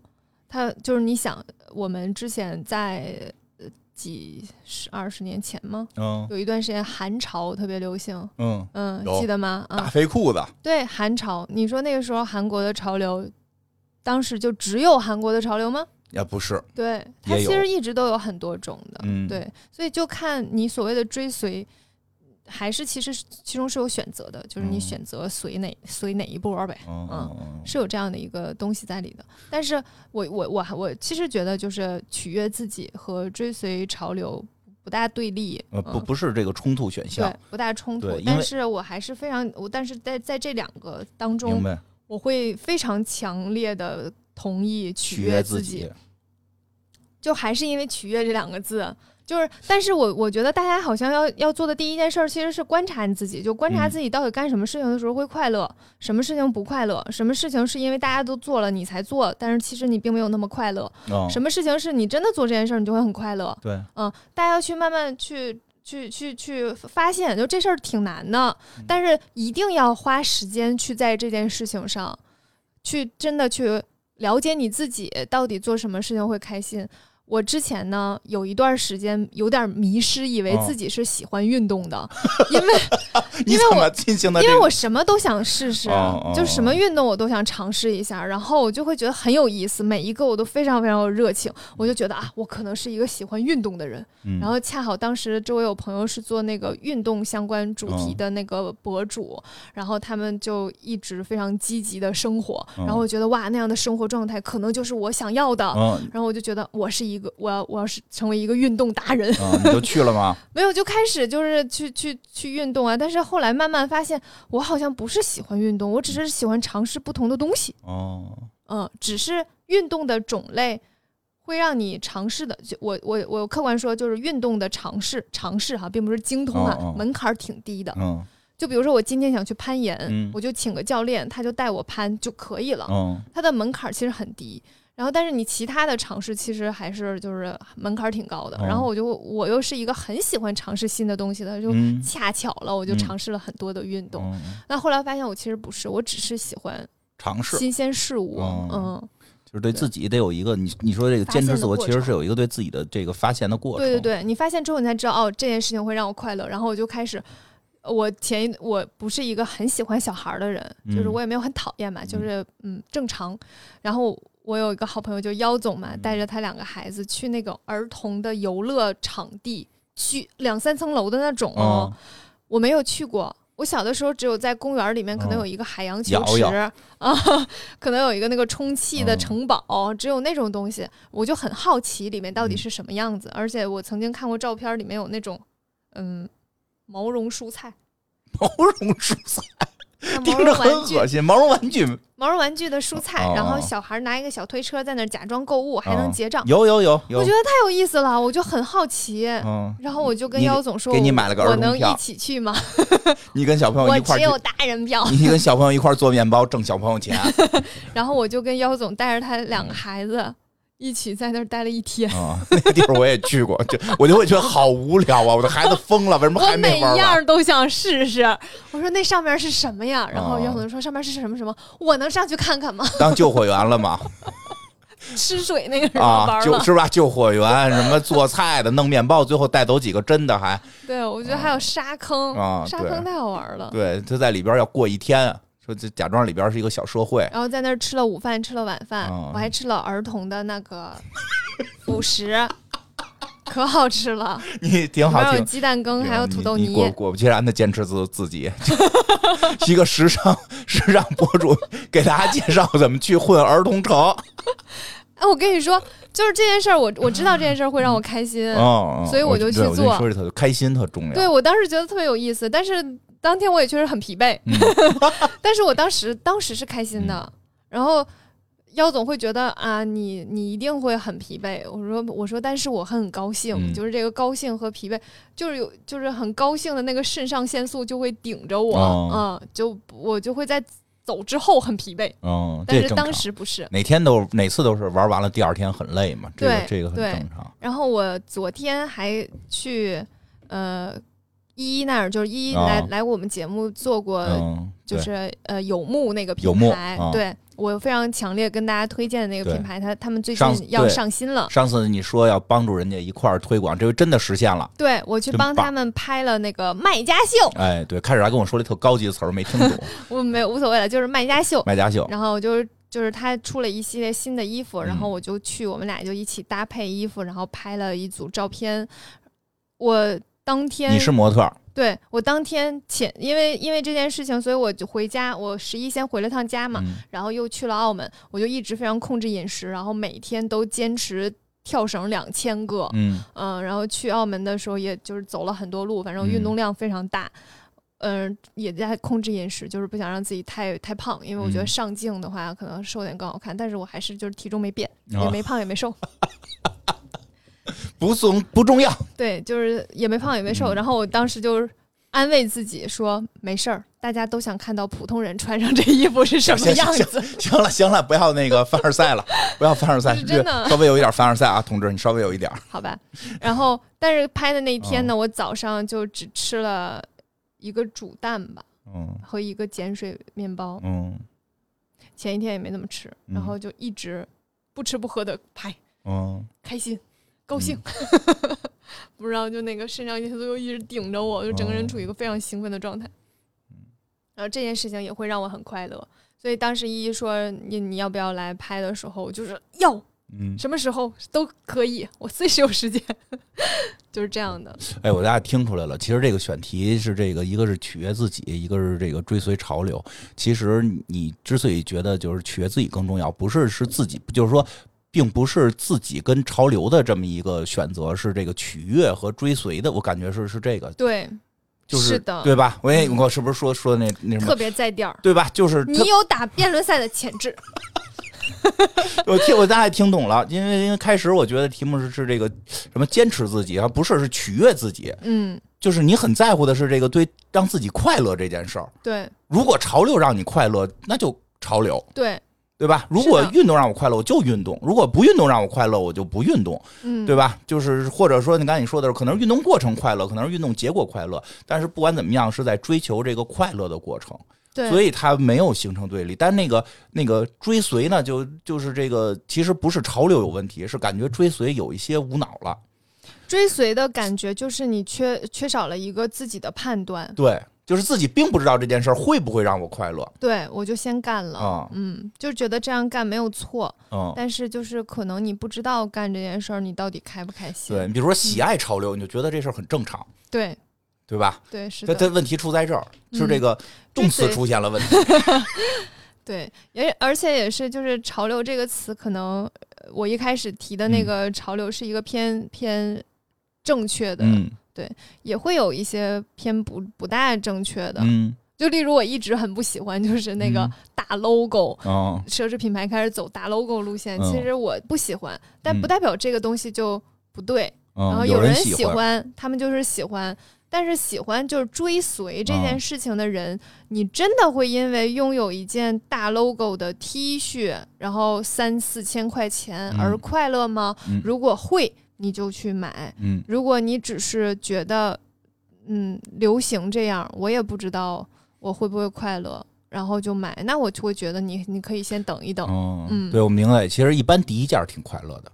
它就是你想，我们之前在呃几十二十年前吗？嗯。有一段时间韩潮特别流行，嗯，嗯，记得吗？大啊，肥裤子，对，韩潮。你说那个时候韩国的潮流，当时就只有韩国的潮流吗？也不是，对，它其实一直都有很多种的，嗯。对，所以就看你所谓的追随，还是其实其中是有选择的，就是你嗯选择随哪随哪一波呗，嗯是有这样的一个东西在里的。但是我我我我其实觉得，就是取悦自己和追随潮流不大对立，呃不嗯不是这个冲突选项对，，不大冲突但是我还是非常我，但是在在这两个当中，我会非常强烈的同意取悦取悦自己，就还是因为取悦这两个字。就是，但是我我觉得大家好像要要做的第一件事儿，其实是观察你自己，就观察嗯。自己到底干什么事情的时候会快乐，什么事情不快乐，什么事情是因为大家都做了你才做，但是其实你并没有那么快乐，嗯，什么事情是你真的做这件事儿你就会很快乐，对，嗯，大家要去慢慢去去去去发现，就这事儿挺难的，嗯。但是一定要花时间去在这件事情上，去真的去了解你自己到底做什么事情会开心。我之前呢有一段时间有点迷失，以为哦。自己是喜欢运动的，因为 因为我进行的这个？因为我什么都想试试，就什么运动我都想尝试一下，然后我就会觉得很有意思，每一个我都非常非常有热情，我就觉得啊，我可能是一个喜欢运动的人。嗯。然后恰好当时周围有朋友是做那个运动相关主题嗯的那个博主，然后他们就一直非常积极的生活，嗯然后我觉得哇，那样的生活状态可能就是我想要的，嗯然后我就觉得我是一一个我要我要是成为一个运动达人，嗯，你就去了吗？没有就开始就是去去去运动啊。但是后来慢慢发现，我好像不是喜欢运动，我只是喜欢尝试不同的东西。哦，嗯，只是运动的种类会让你尝试的。就我我我客观说，就是运动的尝试尝试哈，并不是精通啊，门槛儿挺低的。嗯就比如说我今天想去攀岩，嗯我就请个教练，他就带我攀就可以了。嗯它的门槛儿其实很低。然后，但是你其他的尝试其实还是就是门槛儿挺高的。哦然后我就我又是一个很喜欢尝试新的东西的，就嗯恰巧了，我就嗯尝试了很多的运动。嗯，那后来发现我其实不是，我只是喜欢尝试新鲜事物。哦嗯，就是对自己得有一个你你说这个坚持自我，其实是有一个对自己的这个发现的过程。对对对，你发现之后你才知道哦，这件事情会让我快乐。然后我就开始。我前一我不是一个很喜欢小孩儿的人，就是嗯我也没有很讨厌嘛，就是嗯正常。然后我有一个好朋友，就妖总嘛，带着他两个孩子去那个儿童的游乐场地，去两三层楼的那种我没有去过。我小的时候只有在公园里面可能嗯有一个海洋球摇池、摇啊，可能有一个那个充气的嗯城堡，只有那种东西，我就很好奇里面到底嗯是什么样子。而且我曾经看过照片，里面有那种嗯毛绒蔬菜，毛绒蔬菜像听毛着很绒玩具恶，心，毛绒玩具 毛绒玩具的蔬菜，哦然后小孩拿一个小推车在那儿假装购物，还能哦结账。有有有有我觉，得太有意思了，我就很好奇。嗯，然后我就跟你妖总说，给你买了个儿我童票能一起去吗？你跟小朋友一块儿 我只有大人票。你跟小朋友一块儿做面包挣小朋友钱然后我就跟妖总带着他两个嗯孩子一起在那儿待了一天。啊！那个地方我也去过，就我就会觉得好无聊啊！我的孩子疯了，为什么我还没每一？样都想试试。我说那上面是什么呀？然后哦妖总说上面是什么什么，我能上去看看吗？当救火员了吗？吃水那个什么啊，玩了。就是吧？救火员，什么做菜的，弄面包，最后带走几个真的还对，我觉得还有沙坑，啊沙坑太好玩了。对，他在里边要过一天，说这假装里边是一个小社会，然后在那儿吃了午饭，吃了晚饭，哦我还吃了儿童的那个辅食，可好吃了，你挺里面有。鸡蛋羹，还有土豆泥你你。果果不其然的坚持自自己，一个时尚时尚博主给大家介绍怎么去混儿童城。哎，我跟你说，就是这件事儿，我我知道这件事儿会让我开心，哦，所以我就去对我跟你做说这特开心特重要。对我当时觉得特别有意思，但是当天我也确实很疲惫，嗯 但是我当时当时是开心的，然后。姚总会觉得啊，你你一定会很疲惫。我说我说，但是我很高兴，嗯就是这个高兴和疲惫，就是有就是很高兴的那个肾上腺素就会顶着我，哦嗯，就我就会在走之后很疲惫，嗯，但是当。时不是。每天都每次都是玩完了，第二天很累嘛，这个对这个很正常。然后我昨天还去呃依依那儿，就是依依哦来、来我们节目做过，就是呃有木那个品牌，啊对我非常强烈跟大家推荐的那个品牌，他他们最近要上新了。上次你说要帮助人家一块儿推广，这回真的实现了。对我去帮他们拍了那个卖家秀，哎，对，开始还跟我说了一特高级的词儿，没听懂。我没有无所谓了，就是卖家秀。卖家秀，然后就是就是他出了一系列新的衣服，然后嗯我就去，我们俩就一起搭配衣服，然后拍了一组照片。我当天你是模特，对我当天前，因为因为这件事情，所以我就回家。我十一先回了趟家嘛，嗯然后又去了澳门，我就一直非常控制饮食，然后每天都坚持跳绳两千个，嗯嗯，然后去澳门的时候，也就是走了很多路，反正运动量非常大。嗯、也在控制饮食，就是不想让自己太太胖，因为我觉得嗯上镜的话，可能瘦点更好看。但是我还是就是体重没变，也啊没胖也没瘦，不重不重要，对，就是也没胖也没瘦。嗯然后我当时就是安慰自己说，没事儿，大家都想看到普通人穿上这衣服是什么行行样子。行了行了，不要那个凡尔赛了，不要凡尔赛，是真的稍微有一点凡尔赛啊，同志，你稍微有一点。好吧。然后，但是拍的那一天呢，我早上就只吃了一个煮蛋吧嗯和一个碱水面包，嗯前一天也没怎么吃，嗯然后就一直不吃不喝的拍，嗯，开心。高兴，不知道就那个肾上腺素又一直顶着我，就整个人哦。处于一个非常兴奋的状态。然后这件事情也会让我很快乐，所以当时依依说你你要不要来拍的时候，我就是要。嗯，什么时候都可以，我随时有时间，就是这样的。哎，我大家听出来了，其实这个选题是这个，一个是取悦自己，一个是这个追随潮流。其实你之所以觉得就是取悦自己更重要，不是是自己，就是说并不是自己跟潮流的这么一个选择，是这个取悦和追随的。我感觉是是这个，对，就是的，对吧？我我是不是说说那那什么特别在调儿。对吧？就是你有打辩论赛的潜质，我听我大概听懂了，因为因为开始我觉得题目是是这个什么坚持自己啊，不是是取悦自己，嗯，就是你很在乎的是这个对让自己快乐这件事儿。对如果潮流让你快乐，那就潮流，对，对吧？如果运动让我快乐，我就运动；如果不运动让我快乐，我就不运动，嗯，对吧？就是或者说你刚才你说的是，可能运动过程快乐，可能是运动结果快乐，但是不管怎么样，是在追求这个快乐的过程。对，所以它没有形成对立。但那个那个追随呢，就就是这个，其实不是潮流有问题，是感觉追随有一些无脑了。追随的感觉就是你缺缺少了一个自己的判断，对，就是自己并不知道这件事儿会不会让我快乐。对我就先干了，啊嗯，就觉得这样干没有错，嗯，但是就是可能你不知道干这件事儿你到底开不开心，对你比如说喜爱潮流，你就觉得这事儿很正常，对对吧？对是它它，问题出在这儿，是嗯这个动词出现了问题。对，也而且也是就是潮流这个词，可能呃我一开始提的那嗯个潮流是一个偏偏正确的，嗯也会有一些偏不不大正确的，嗯。就例如我一直很不喜欢就是那个嗯。大 logo，、哦。奢侈品牌开始走大 logo 路线，嗯。其实我不喜欢，但嗯。不代表这个东西就不对。然后嗯，有人喜欢，他们就是喜欢，但是喜欢就是追随这件嗯事情的人，你真的会因为拥有一件大 logo 的 T 恤，然后三四千块钱嗯。而快乐吗？嗯。如果会，你就去买；嗯如果你只是觉得，嗯，流行这样，我也不知道我会不会快乐，然后就买，那我就会觉得你你可以先等一等，哦，嗯对我明白。其实一般第一件挺快乐的。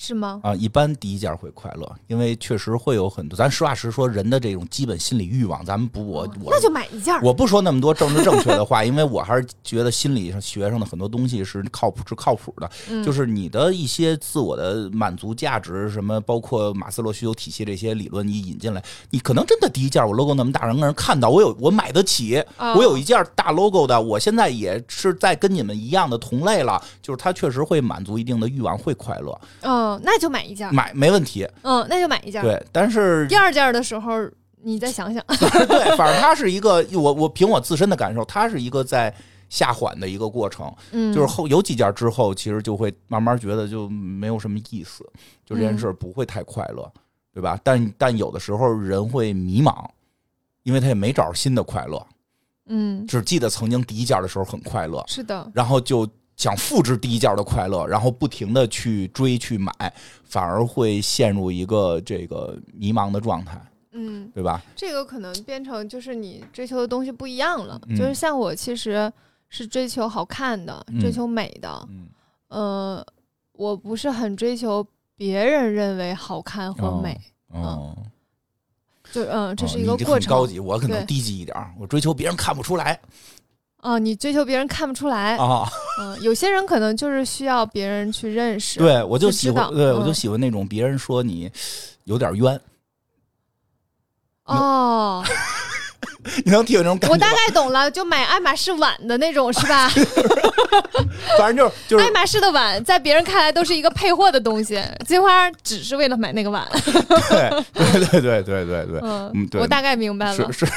是吗？啊，一般第一件会快乐，因为确实会有很多。咱实话实说，人的这种基本心理欲望，咱们不，我我那就买一件儿。我不说那么多政治正确的话，因为我还是觉得心理上学上的很多东西是靠谱是靠谱的。嗯就是你的一些自我的满足价值，什么包括马斯洛需求体系这些理论，你引进来，你可能真的第一件我 logo 那么大，让人看到，我有我买得起，哦我有一件大 logo 的，我现在也是在跟你们一样的同类了，就是它确实会满足一定的欲望，会快乐，嗯，那就买一件。买没问题。嗯，那就买一件。对，但是第二件的时候，你再想想。对，反正它是一个，我我凭我自身的感受，它是一个在下缓的一个过程。嗯，就是后有几件之后，其实就会慢慢觉得就没有什么意思，就这件事不会太快乐，对吧？但但有的时候人会迷茫，因为他也没找着新的快乐，嗯，只记得曾经第一件的时候很快乐，是的，然后就想复制第一件的快乐，然后不停的去追去买，反而会陷入一个这个迷茫的状态，嗯，对吧？这个可能变成就是你追求的东西不一样了。嗯就是像我其实是追求好看的，嗯追求美的，嗯，呃，我不是很追求别人认为好看和美，哦。就嗯，这哦是一个过程。很高级，我可能低级一点，我追求别人看不出来啊，你追求别人看不出来，啊。嗯，有些人可能就是需要别人去认识。对，我就喜欢，对我就嗯喜欢那种别人说你有点冤，哦，你能体会那种感觉？我大概懂了，就买爱马仕碗的那种是吧？反正就是就是爱马仕的碗在别人看来都是一个配货的东西，金花只是为了买那个碗。对对对对对对对，嗯嗯，对我大概明白了是。是。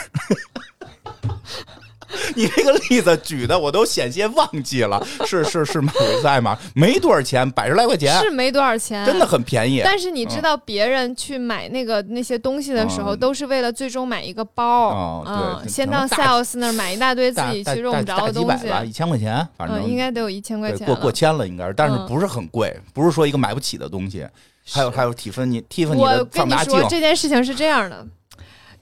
你这个例子举的我都险些忘记了，是是是马尾赛吗？没多少钱，百十来块钱，是没多少钱，真的。很便宜。但是你知道，别人去买那个那些东西的时候，嗯都是为了最终买一个包。哦嗯，先到 sales 那儿买一大堆自己去用不着的东西。几百吧，一千块钱，反正嗯，应该得有一千块钱过。过千了，应该是，但是嗯不是很贵，不是说一个买不起的东西。还有还有蒂芬尼蒂芬尼我的跟你放大镜说，，这件事情是这样的，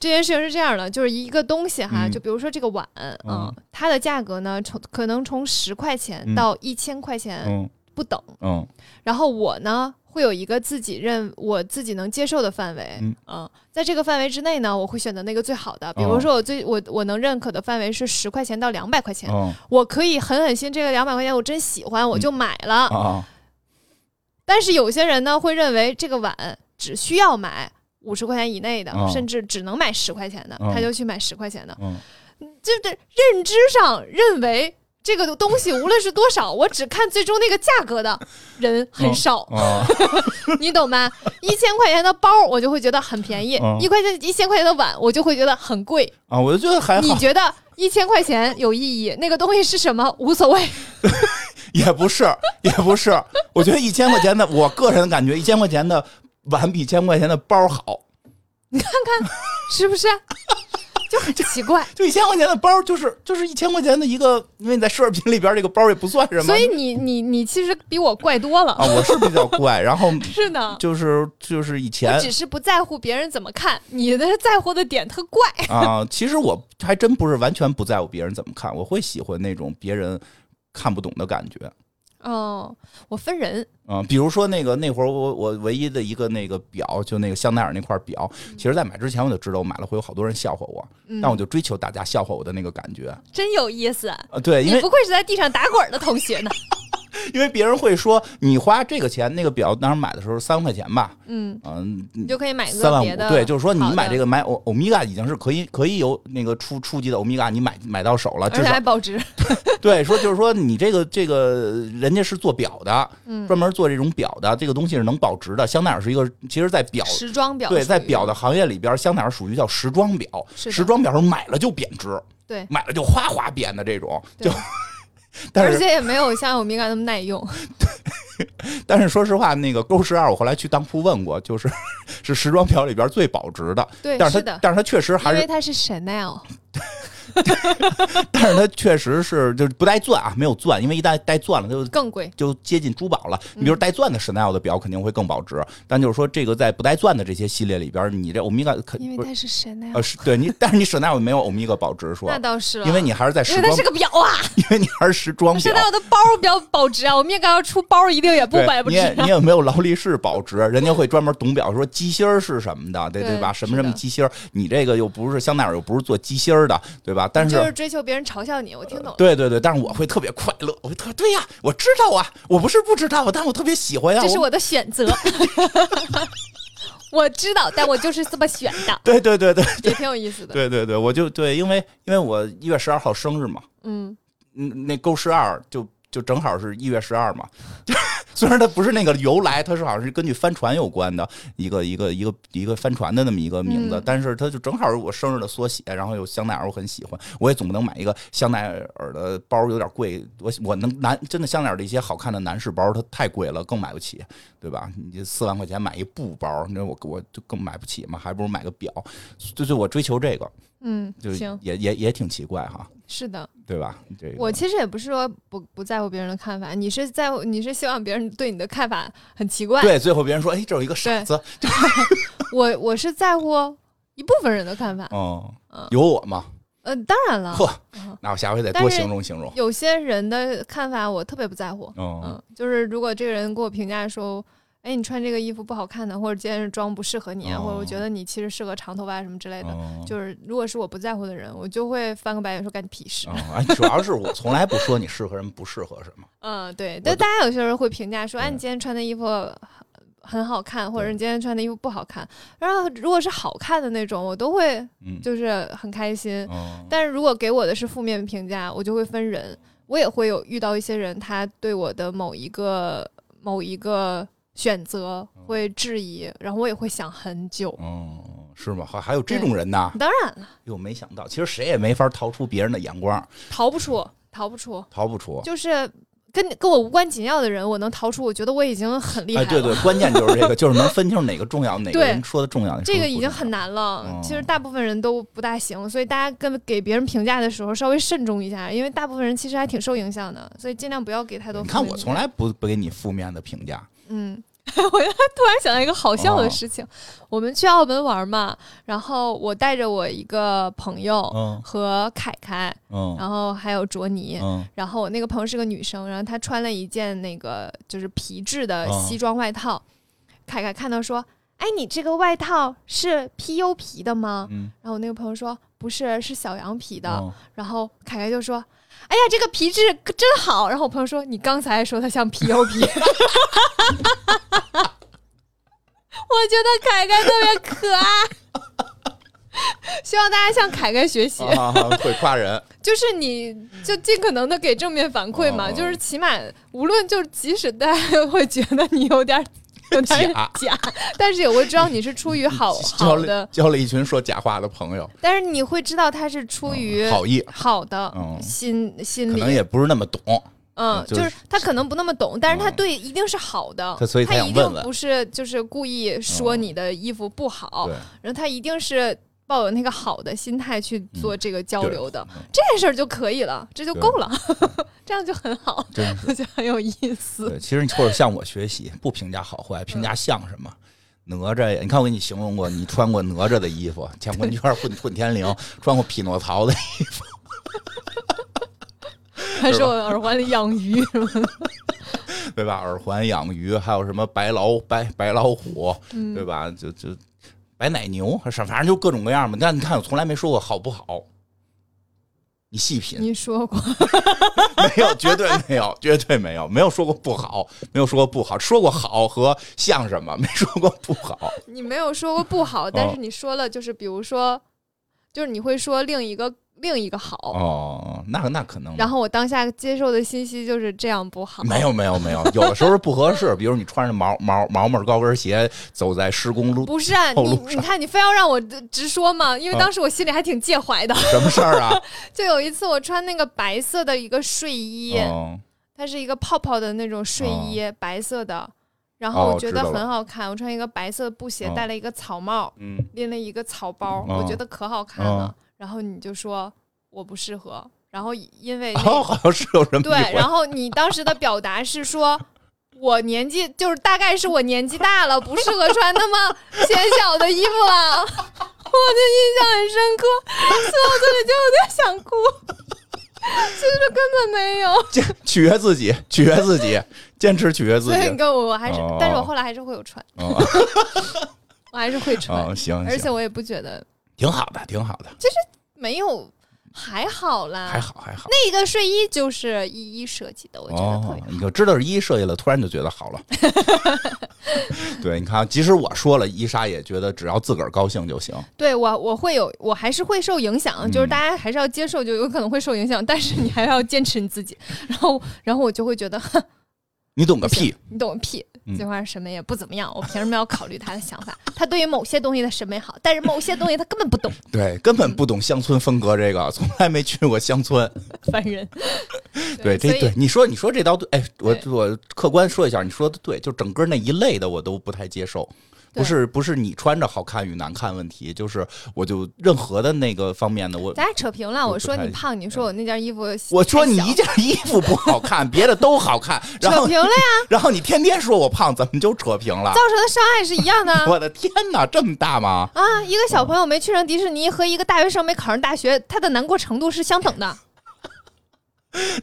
这件事情是这样的，就是一个东西哈，嗯。就比如说这个碗，嗯。嗯，它的价格呢，从可能从十块钱嗯。到一千块钱嗯不等。嗯。然后我呢，会有一个自己认我自己能接受的范围，嗯。在这个范围之内呢，我会选择那个最好的。比如哦。说我最我我能认可的范围是十块钱到两百块钱，嗯我可以狠狠心，这个两百块钱我真喜欢，我就买了。啊但是有些人呢会认为这个碗只需要买五十块钱以内的，哦甚至只能买十块钱的，哦他就去买十块钱的。嗯就是认知上认为这这个东西无论是多少，我只看最终那个价格的人很少，啊，你懂吗？一千块钱的包我就会觉得很便宜，嗯一块钱一千块钱的碗我就会觉得很贵。啊，我就觉得还好，你觉得一千块钱有意义，那个东西是什么无所谓。也不是，也不是。我觉得一千块钱的，我个人感觉一千块钱的碗比一千块钱的包好。你看看是不是？就很奇怪。就一千块钱的包，就是就是一千块钱的一个，因为你在奢侈品里边，这个包也不算什么。所以你你你其实比我怪多了。啊，我是比较怪，然后 是呢，就是就是以前我只是不在乎别人怎么看，你的在乎的点特怪。啊，其实我还真不是完全不在乎别人怎么看，我会喜欢那种别人看不懂的感觉。哦，我分人，嗯，比如说那个那会儿我我唯一的一个那个表，就那个香奈儿那块表，其实在买之前我就知道我买了会有好多人笑话我，嗯但我就追求大家笑话我的那个感觉。真有意思。啊，对，因你为不愧是在地上打滚的同学呢。因为别人会说你花这个钱，那个表当时买的时候三万块钱吧，嗯，嗯，你就可以买三万五。对，就是说你买这个，买欧欧米伽已经是可以可以有那个初初级的欧米伽，你买买到手了，而且还保值。对，说就是说你这个这个人家是做表的，嗯专门做这种表的，这个东西是能保值的。香奈儿是一个，其实，在表时装表对，在表的行业里边，香奈儿属于叫时装表，时装表是买了就贬值，对，买了就哗哗贬的这种，就。但是而且也没有像欧米伽那么耐用。但是说实话，那个勾十二，我后来去当铺问过，就是 是时装表里边最保值的，对，但是它的，但是它确实还是因为它是 Chanel。但是它确实是就是不带钻啊，没有钻，因为一旦带钻了，它就更贵。就接近珠宝了。你比如带钻的 Chanel 的表肯定会更保值，但就是说这个在不带钻的这些系列里边，你这欧米伽肯因为它是 Chanel，、呃是对你，但是你 Chanel 没有欧米伽保值说那，倒是，因为你还是在时装因为它是，个表啊因为你还是时装表。，Chanel 的包比较保值啊，我们也刚要出包，一定也不对买不值你也你也没有劳力士保值，人家会专门懂表说机芯儿是什么的，对对吧？什么什么机芯儿，你这个又不是香奈儿，又不是做机芯儿的，对吧？但是就是追求别人嘲笑你，我听懂了。对对对，但是我会特别快乐，我会特对呀，我知道啊，我不是不知道，但我特别喜欢呀。我这是我的选择。我知道，但我就是这么选的，对对对对也挺有意思的。对对对，我就对，因为因为我一月十二号生日嘛，嗯，嗯，那勾十二就就正好是一月十二嘛，就虽然它不是那个由来，它是好像是根据帆船有关的一个一个一个一个帆船的那么一个名字，嗯。但是它就正好是我生日的缩写，然后有香奈儿，我很喜欢，我也总不能买一个香奈儿的包有点贵，我我能男真的香奈儿的一些好看的男士包它太贵了，更买不起，对吧？你这四万块钱买一布包，那我我就更买不起嘛，还不如买个表，就是我追求这个，嗯，就行，也也也挺奇怪哈，是的。对吧？这个我其实也不是说不不在乎别人的看法，你是在乎，你是希望别人对你的看法很奇怪。对，最后别人说，哎，这有一个傻子，我我是在乎一部分人的看法。哦嗯，有我吗？呃，当然了，那我下回得多形容形容。有些人的看法我特别不在乎。哦，嗯，就是如果这个人给我评价说，哎，你穿这个衣服不好看的，或者今天的妆不适合你或者我觉得你其实适合长头发什么之类的，哦就是如果是我不在乎的人，我就会翻个白眼说干你屁事。哦，哎，主要是我从来不说你适合人不适合什么。嗯，对。但大家有些人会评价说，哎，你今天穿的衣服很好看，或者对你今天穿的衣服不好看。然后如果是好看的那种，我都会嗯，就是很开心。哦，但是如果给我的是负面评价，我就会分人。我也会有遇到一些人，他对我的某一个某一个选择会质疑，然后我也会想很久。哦，是吗？还还有这种人呢？当然了，哟，没想到，其实谁也没法逃出别人的眼光，逃不出，逃不出，逃不出。就是跟你跟我无关紧要的人，我能逃出，我觉得我已经很厉害哎，了。对对，关键就是这个，就是能分清哪个重要，哪个人说的重要。哪这个已经很难了。嗯其实大部分人都不大行，所以大家跟给别人评价的时候稍微慎重一下，因为大部分人其实还挺受影响的，所以尽量不要给太多。你看我从来不不给你负面的评价。嗯，我突然想到一个好笑哦的事情，我们去澳门玩嘛，然后我带着我一个朋友嗯和凯凯，嗯然后还有卓尼。嗯然后我那个朋友是个女生，然后她穿了一件那个就是皮质的哦西装外套。凯凯看到说：“哎，你这个外套是 PU 皮的吗？”嗯然后我那个朋友说：“不是，是小羊皮的。嗯，然后凯凯就说：“哎呀，这个皮质真好。”然后我朋友说：“你刚才说它像 PU 皮。”我觉得凯凯特别可爱，希望大家向凯凯学习。啊，会夸人。就是你就尽可能的给正面反馈嘛，哦就是起码无论就即使大家会觉得你有点 假。假，但是也会知道你是出于好 好的，交了一群说假话的朋友，但是你会知道他是出于嗯好意，好的心心心可能，也不是那么懂。嗯，就就是是他可能不那么懂，但是他嗯。对一定是好的，他所以他他一定想问问。不是就是故意说嗯你的衣服不好，然后他一定是抱有那个好的心态去做这个交流的，嗯这件事儿就可以了，这就够了，这样就很好，真是。我觉得很有意思。对，其实你或者向我学习，不评价好坏，评价像什么。哪吒呀，你看我给你形容过，你穿过哪吒的衣服，乾坤 圈混混天绫，穿过匹诺曹的衣服，还说我耳环里养鱼什么的，对吧？耳环养鱼，还有什么白老白白老虎，嗯对吧？就就白奶牛，还是反正就各种各样嘛。但你看，我从来没说过好不好，你细品，你说过，没有，绝对没有，绝对没有，没有说过不好，没有说过不好，说过好和像什么，没说过不好。你没有说过不好，但哦是你说了，就是比如说，就是你会说另一个另一个好，哦，那那可能。然后我当下接受的信息就是这样不好，没有没有没有，有的时候不合适，比如你穿着毛毛毛毛高跟鞋走在施工路，不是啊你，你看你非要让我直说嘛，因为啊当时我心里还挺介怀的。什么事儿啊？就有一次我穿那个白色的一个睡衣，哦它是一个泡泡的那种睡衣，白色的，然后哦我觉得很好看。我穿一个白色的布鞋，哦戴了一个草帽，嗯，拎了一个草包，哦我觉得可好看了。哦然后你就说我不适合，然后因为 那哦，好像是有这么对，然后你当时的表达是说。我年纪就是大概是我年纪大了，不适合穿那么显小的衣服了，我就印象很深刻，所以我这里就有点想哭，其实根本没有。坚取悦自己，取悦自己，坚持取悦自己所以你。跟我我还是，哦但是我后来还是会有穿，哦我还是会穿，哦，行行，而且我也不觉得挺好的，挺好的，其实没有还好啦，还好还好。那个睡衣就是依依设计的，我觉得特哦别，好。你就知道是依依设计了，突然就觉得好了。对，你看，即使我说了，伊莎也觉得只要自个儿高兴就行。对我我会有，我还是会受影响，嗯就是大家还是要接受，就有可能会受影响，但是你还要坚持你自己。然后，然后我就会觉得，哼你懂个屁！你懂个屁，嗯这块审美也不怎么样，我凭什么要考虑他的想法？他对于某些东西的审美好，但是某些东西他根本不懂，对，根本不懂乡村风格，这个从来没去过乡村。烦人。对，这对你说，你说这刀对，哎，我我客观说一下，你说的对，就整个那一类的我都不太接受。对不是不是你穿着好看与难看问题，就是我就任何的那个方面的我，咱俩扯平了，我说你胖，你说我那件衣服我说你一件衣服不好看，别的都好看，然后扯平了呀，然后你天天说我胖，怎么就扯平了造？成的伤害是一样的啊。我的天哪，这么大吗？啊，一个小朋友没去上迪士尼和一个大学生没考上大学，他的难过程度是相等的，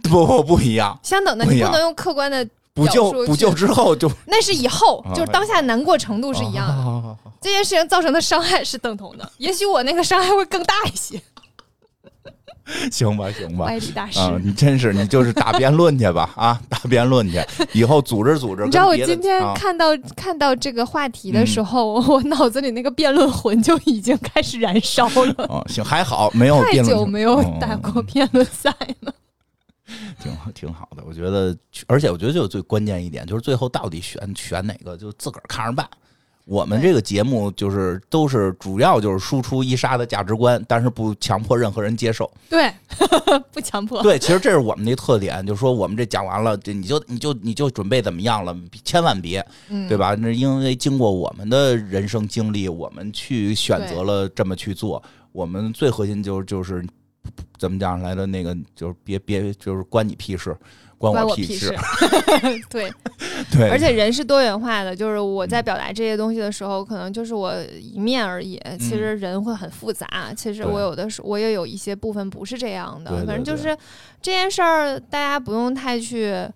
不不不一样，相等的，不你不能用客观的补救补救之后就 那是以后，啊就是当下难过程度是一样的，的。这件事情造成的伤害是等同的，也许我那个伤害会更大一些。行吧行吧歪，理大师，啊，你真是你就是打辩论去吧啊，打辩论去，以后组织组织。你知道我今天啊看到、看到这个话题的时候，我脑子里那个辩论魂就已经开始燃烧了。哦，行，还好没有太辩论久没有嗯打过辩论赛了，挺好挺好的，我觉得，而且我觉得就最关键一点就是最后到底选选哪个，就自个儿看着办。我们这个节目就是都是主要就是输出伊莎的价值观，但是不强迫任何人接受。对，不强迫。对，其实这是我们的特点，就是说我们这讲完了，这你就你就你就准备怎么样了，千万别，嗯，对吧？那因为经过我们的人生经历，我们去选择了这么去做。我们最核心就是就是怎么讲来的那个，就是别别就是关你屁事，关关我屁屁事。对，对，而且人是多元化的，就是我在表达这些东西的时候，可能就是我一面而已。其实人会很复杂，其实我有的时我也有一些部分不是这样的。反正就是这件事儿，大家不用太去。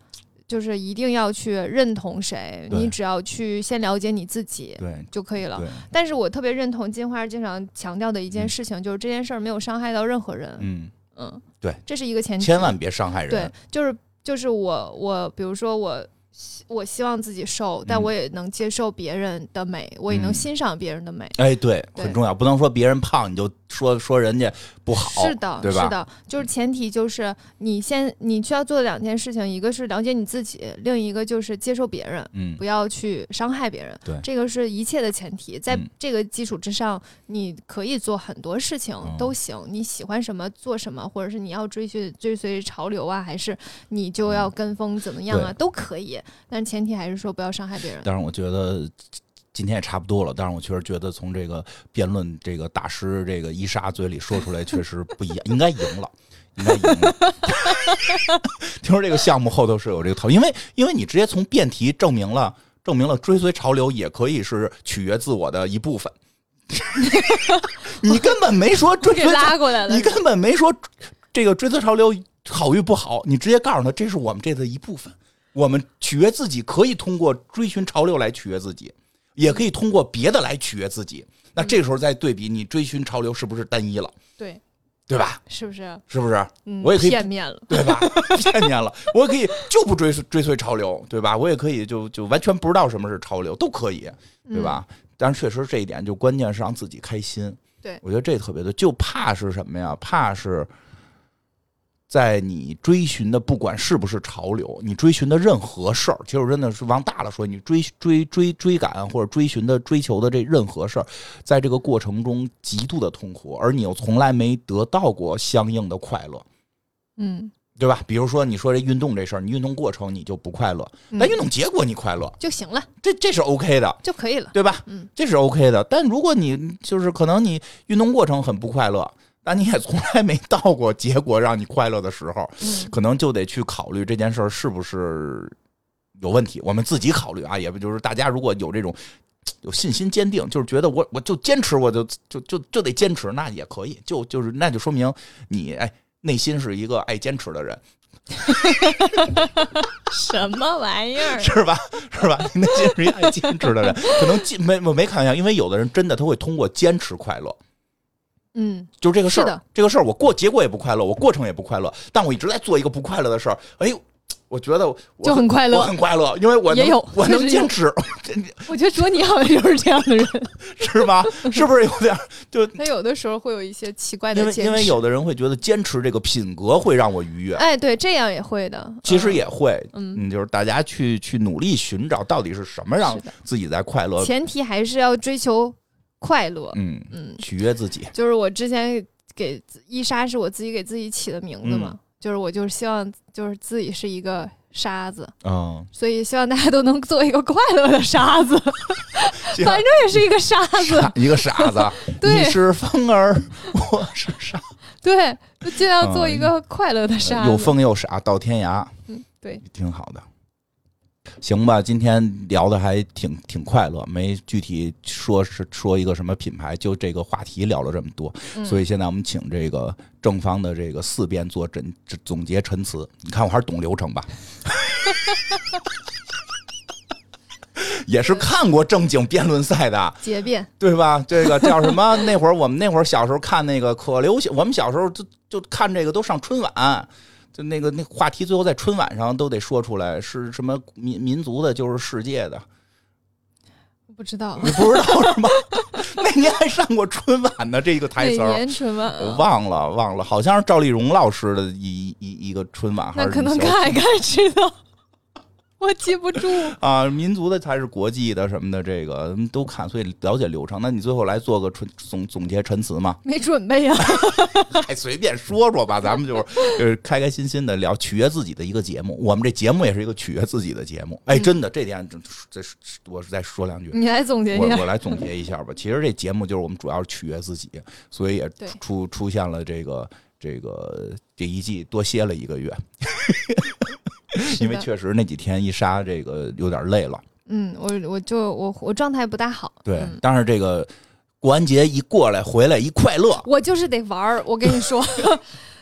就是一定要去认同谁，你只要去先了解你自己对就可以了。但是我特别认同金花经常强调的一件事情，就是这件事儿没有伤害到任何人。嗯，嗯，对，这是一个前提。千万别伤害人。对，就是就是我我，比如说我我希望自己瘦，但嗯我也能接受别人的美，我也能嗯欣赏别人的美。哎，对，对很重要，不能说别人胖你就说说人家不好，是的，对吧？是的，就是前提就是你先你需要做的两件事情，一个是了解你自己，另一个就是接受别人，嗯不要去伤害别人。对这个是一切的前提，在嗯这个基础之上，你可以做很多事情嗯都行，你喜欢什么做什么，或者是你要追寻追随潮流啊，还是你就要跟风怎么样啊，嗯都可以。但前提还是说不要伤害别人。但是我觉得今天也差不多了，但是我确实觉得从这个辩论这个大师这个伊莎嘴里说出来，确实不一样，应该赢了。应该赢了。听说这个项目后头是有这个讨论，因为因为你直接从辩题证明了证明了追随潮流也可以是取悦自我的一部分。你根本没说追给随潮拉过来了，你根本没说这个追随潮流好与不好，你直接告诉他这是我们这的一部分。我们取悦自己可以通过追寻潮流来取悦自己，也可以通过别的来取悦自己。那这时候再对比，你追寻潮流是不是单一了，对，对吧？是不是？是不是？嗯，我也可以片面了。对吧？片面了，我也可以就不追随追随潮流，对吧？我也可以就就完全不知道什么是潮流，都可以，对吧？但是确实这一点就关键是让自己开心。对我觉得这特别的，就怕是什么呀？怕是在你追寻的，不管是不是潮流，你追寻的任何事儿，其实我真的是往大了说，你追追追追赶或者追寻的追求的这任何事儿，在这个过程中极度的痛苦，而你又从来没得到过相应的快乐。嗯，对吧？比如说你说这运动这事儿，你运动过程你就不快乐，但运动结果你快乐，就行了，这这是 OK 的，就可以了。对吧？嗯，这是 OK 的。但如果你就是可能你运动过程很不快乐，但你也从来没到过结果让你快乐的时候，嗯可能就得去考虑这件事儿是不是有问题。我们自己考虑啊，也不就是大家如果有这种。有信心坚定，就是觉得我我就坚持，我就就就就得坚持，那也可以，就就是那就说明你哎内心是一个爱坚持的人，什么玩意儿？是吧？是吧？你内心是一个爱坚持的人，可能坚没我没开玩笑，因为有的人真的他会通过坚持快乐，嗯，就是这个事儿，这个事儿我过结果也不快乐，我过程也不快乐，但我一直在做一个不快乐的事儿，哎呦，我觉得我就很快乐我很快乐，因为我能也有我能坚持，我觉得卓尼好像就是这样的人，是吧？是不是有点就他有的时候会有一些奇怪的因为坚持。因为有的人会觉得坚持这个品格会让我愉悦，哎，对，这样也会的。其实嗯也会，嗯就是大家去去努力寻找到底是什么让自己在快乐，前提还是要追求快乐。嗯，嗯，取悦自己，就是我之前给伊莎是我自己给自己起的名字嘛，嗯。就是我就是希望就是自己是一个沙子，嗯，所以希望大家都能做一个快乐的沙子，反正也是一个沙子，傻一个傻子，对。你是风儿，我是沙，对，就尽量做一个快乐的沙子。又疯又傻到天涯，嗯，对，挺好的。行吧，今天聊的还挺挺快乐，没具体说是说一个什么品牌，就这个话题聊了这么多，嗯所以现在我们请这个正方的这个四辩做诊总结陈词，你看我还是懂流程吧。也是看过正经辩论赛的，结辩，对吧？这个叫什么？那会儿我们那会儿小时候看那个可流行，我们小时候就就看这个都上春晚，就那个那话题最后在春晚上都得说出来是什么民民族的，就是世界的，我不知道你不知道是吗？那年还上过春晚呢，这个台词儿年春晚我啊？忘了忘了，好像是赵丽蓉老师的一一一个春晚，还那可能是什么小看一看知道，我记不住。啊，民族的才是国际的什么的，这个嗯都看，所以了解流程。那你最后来做个纯总总结陈词吗？没准备呀、还随便说说吧，咱们就是就是开开心心的聊取悦自己的一个节目。我们这节目也是一个取悦自己的节目。哎，嗯真的，这点真这是我是再说两句。你来总结一我下。我来总结一下吧。其实这节目就是我们主要是取悦自己，所以也出出现了这个这个这一季多歇了一个月，因为确实那几天一杀这个有点累了。嗯，我我就我我状态不大好。对，但是这个过完节一过来回来一快乐，我就是得玩儿。我跟你说，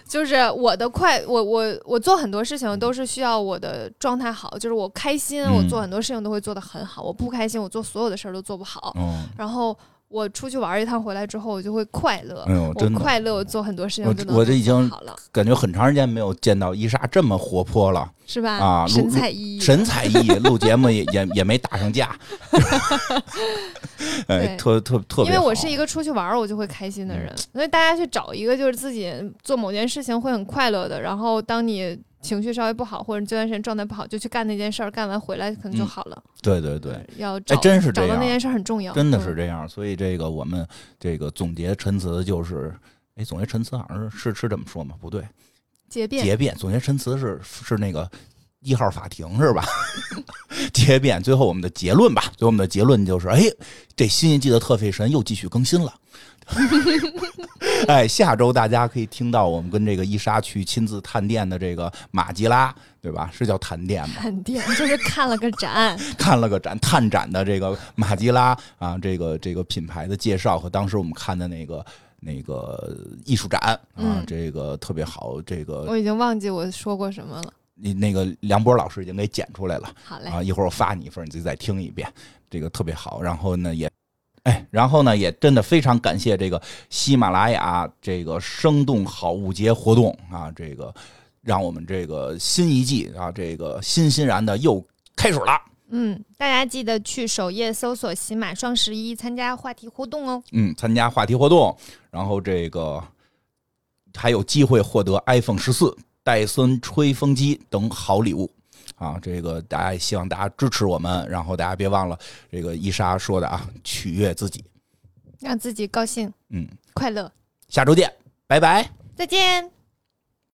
就是我的快，我我我做很多事情都是需要我的状态好，就是我开心，我做很多事情都会做得很好；我不开心，我做所有的事儿都做不好。嗯然后我出去玩一趟回来之后，我就会快乐。哎呦，真快乐，我做很多事情我就能我这已经好了，感觉很长时间没有见到伊莎这么活泼了，是吧？啊神采奕奕，神采奕奕，录节目也也也没打上架，哎，对特特特别。因为我是一个出去玩我就会开心的人，所以大家去找一个就是自己做某件事情会很快乐的，然后当你情绪稍微不好或者这段时间状态不好，就去干那件事儿，干完回来可能就嗯好了。对对对，要找、真是这样找到那件事儿很重要，真的是嗯这样。所以这个我们这个总结陈词就是，哎，总结陈词好像是是是这么说吗？不对，结辩。结辩。总结陈词是是那个一号法庭是吧？结辩。最后我们的结论吧，最后我们的结论就是，哎，这新一季的特费神又继续更新了。哎，下周大家可以听到我们跟这个伊莎去亲自探店的这个马吉拉，对吧？是叫探店吗？探店就是看了个展，看了个展，探展的这个马吉拉啊，这个这个品牌的介绍和当时我们看的那个那个艺术展啊，嗯这个特别好。这个我已经忘记我说过什么了。你那个梁波老师已经给剪出来了好嘞，啊，一会儿我发你一份，你自己再听一遍，这个特别好。然后呢，也。哎，然后呢，也真的非常感谢这个喜马拉雅这个生动好物节活动啊，这个让我们这个新一季啊，这个欣欣然的又开始了。嗯，大家记得去首页搜索“喜马双十一”参加话题活动哦。嗯，参加话题活动，然后这个还有机会获得 iPhone 十四、戴森吹风机等好礼物啊！这个大家也希望大家支持我们，然后大家别忘了这个伊莎说的啊，取悦自己。让自己高兴嗯，快乐。下周见，拜拜。再见。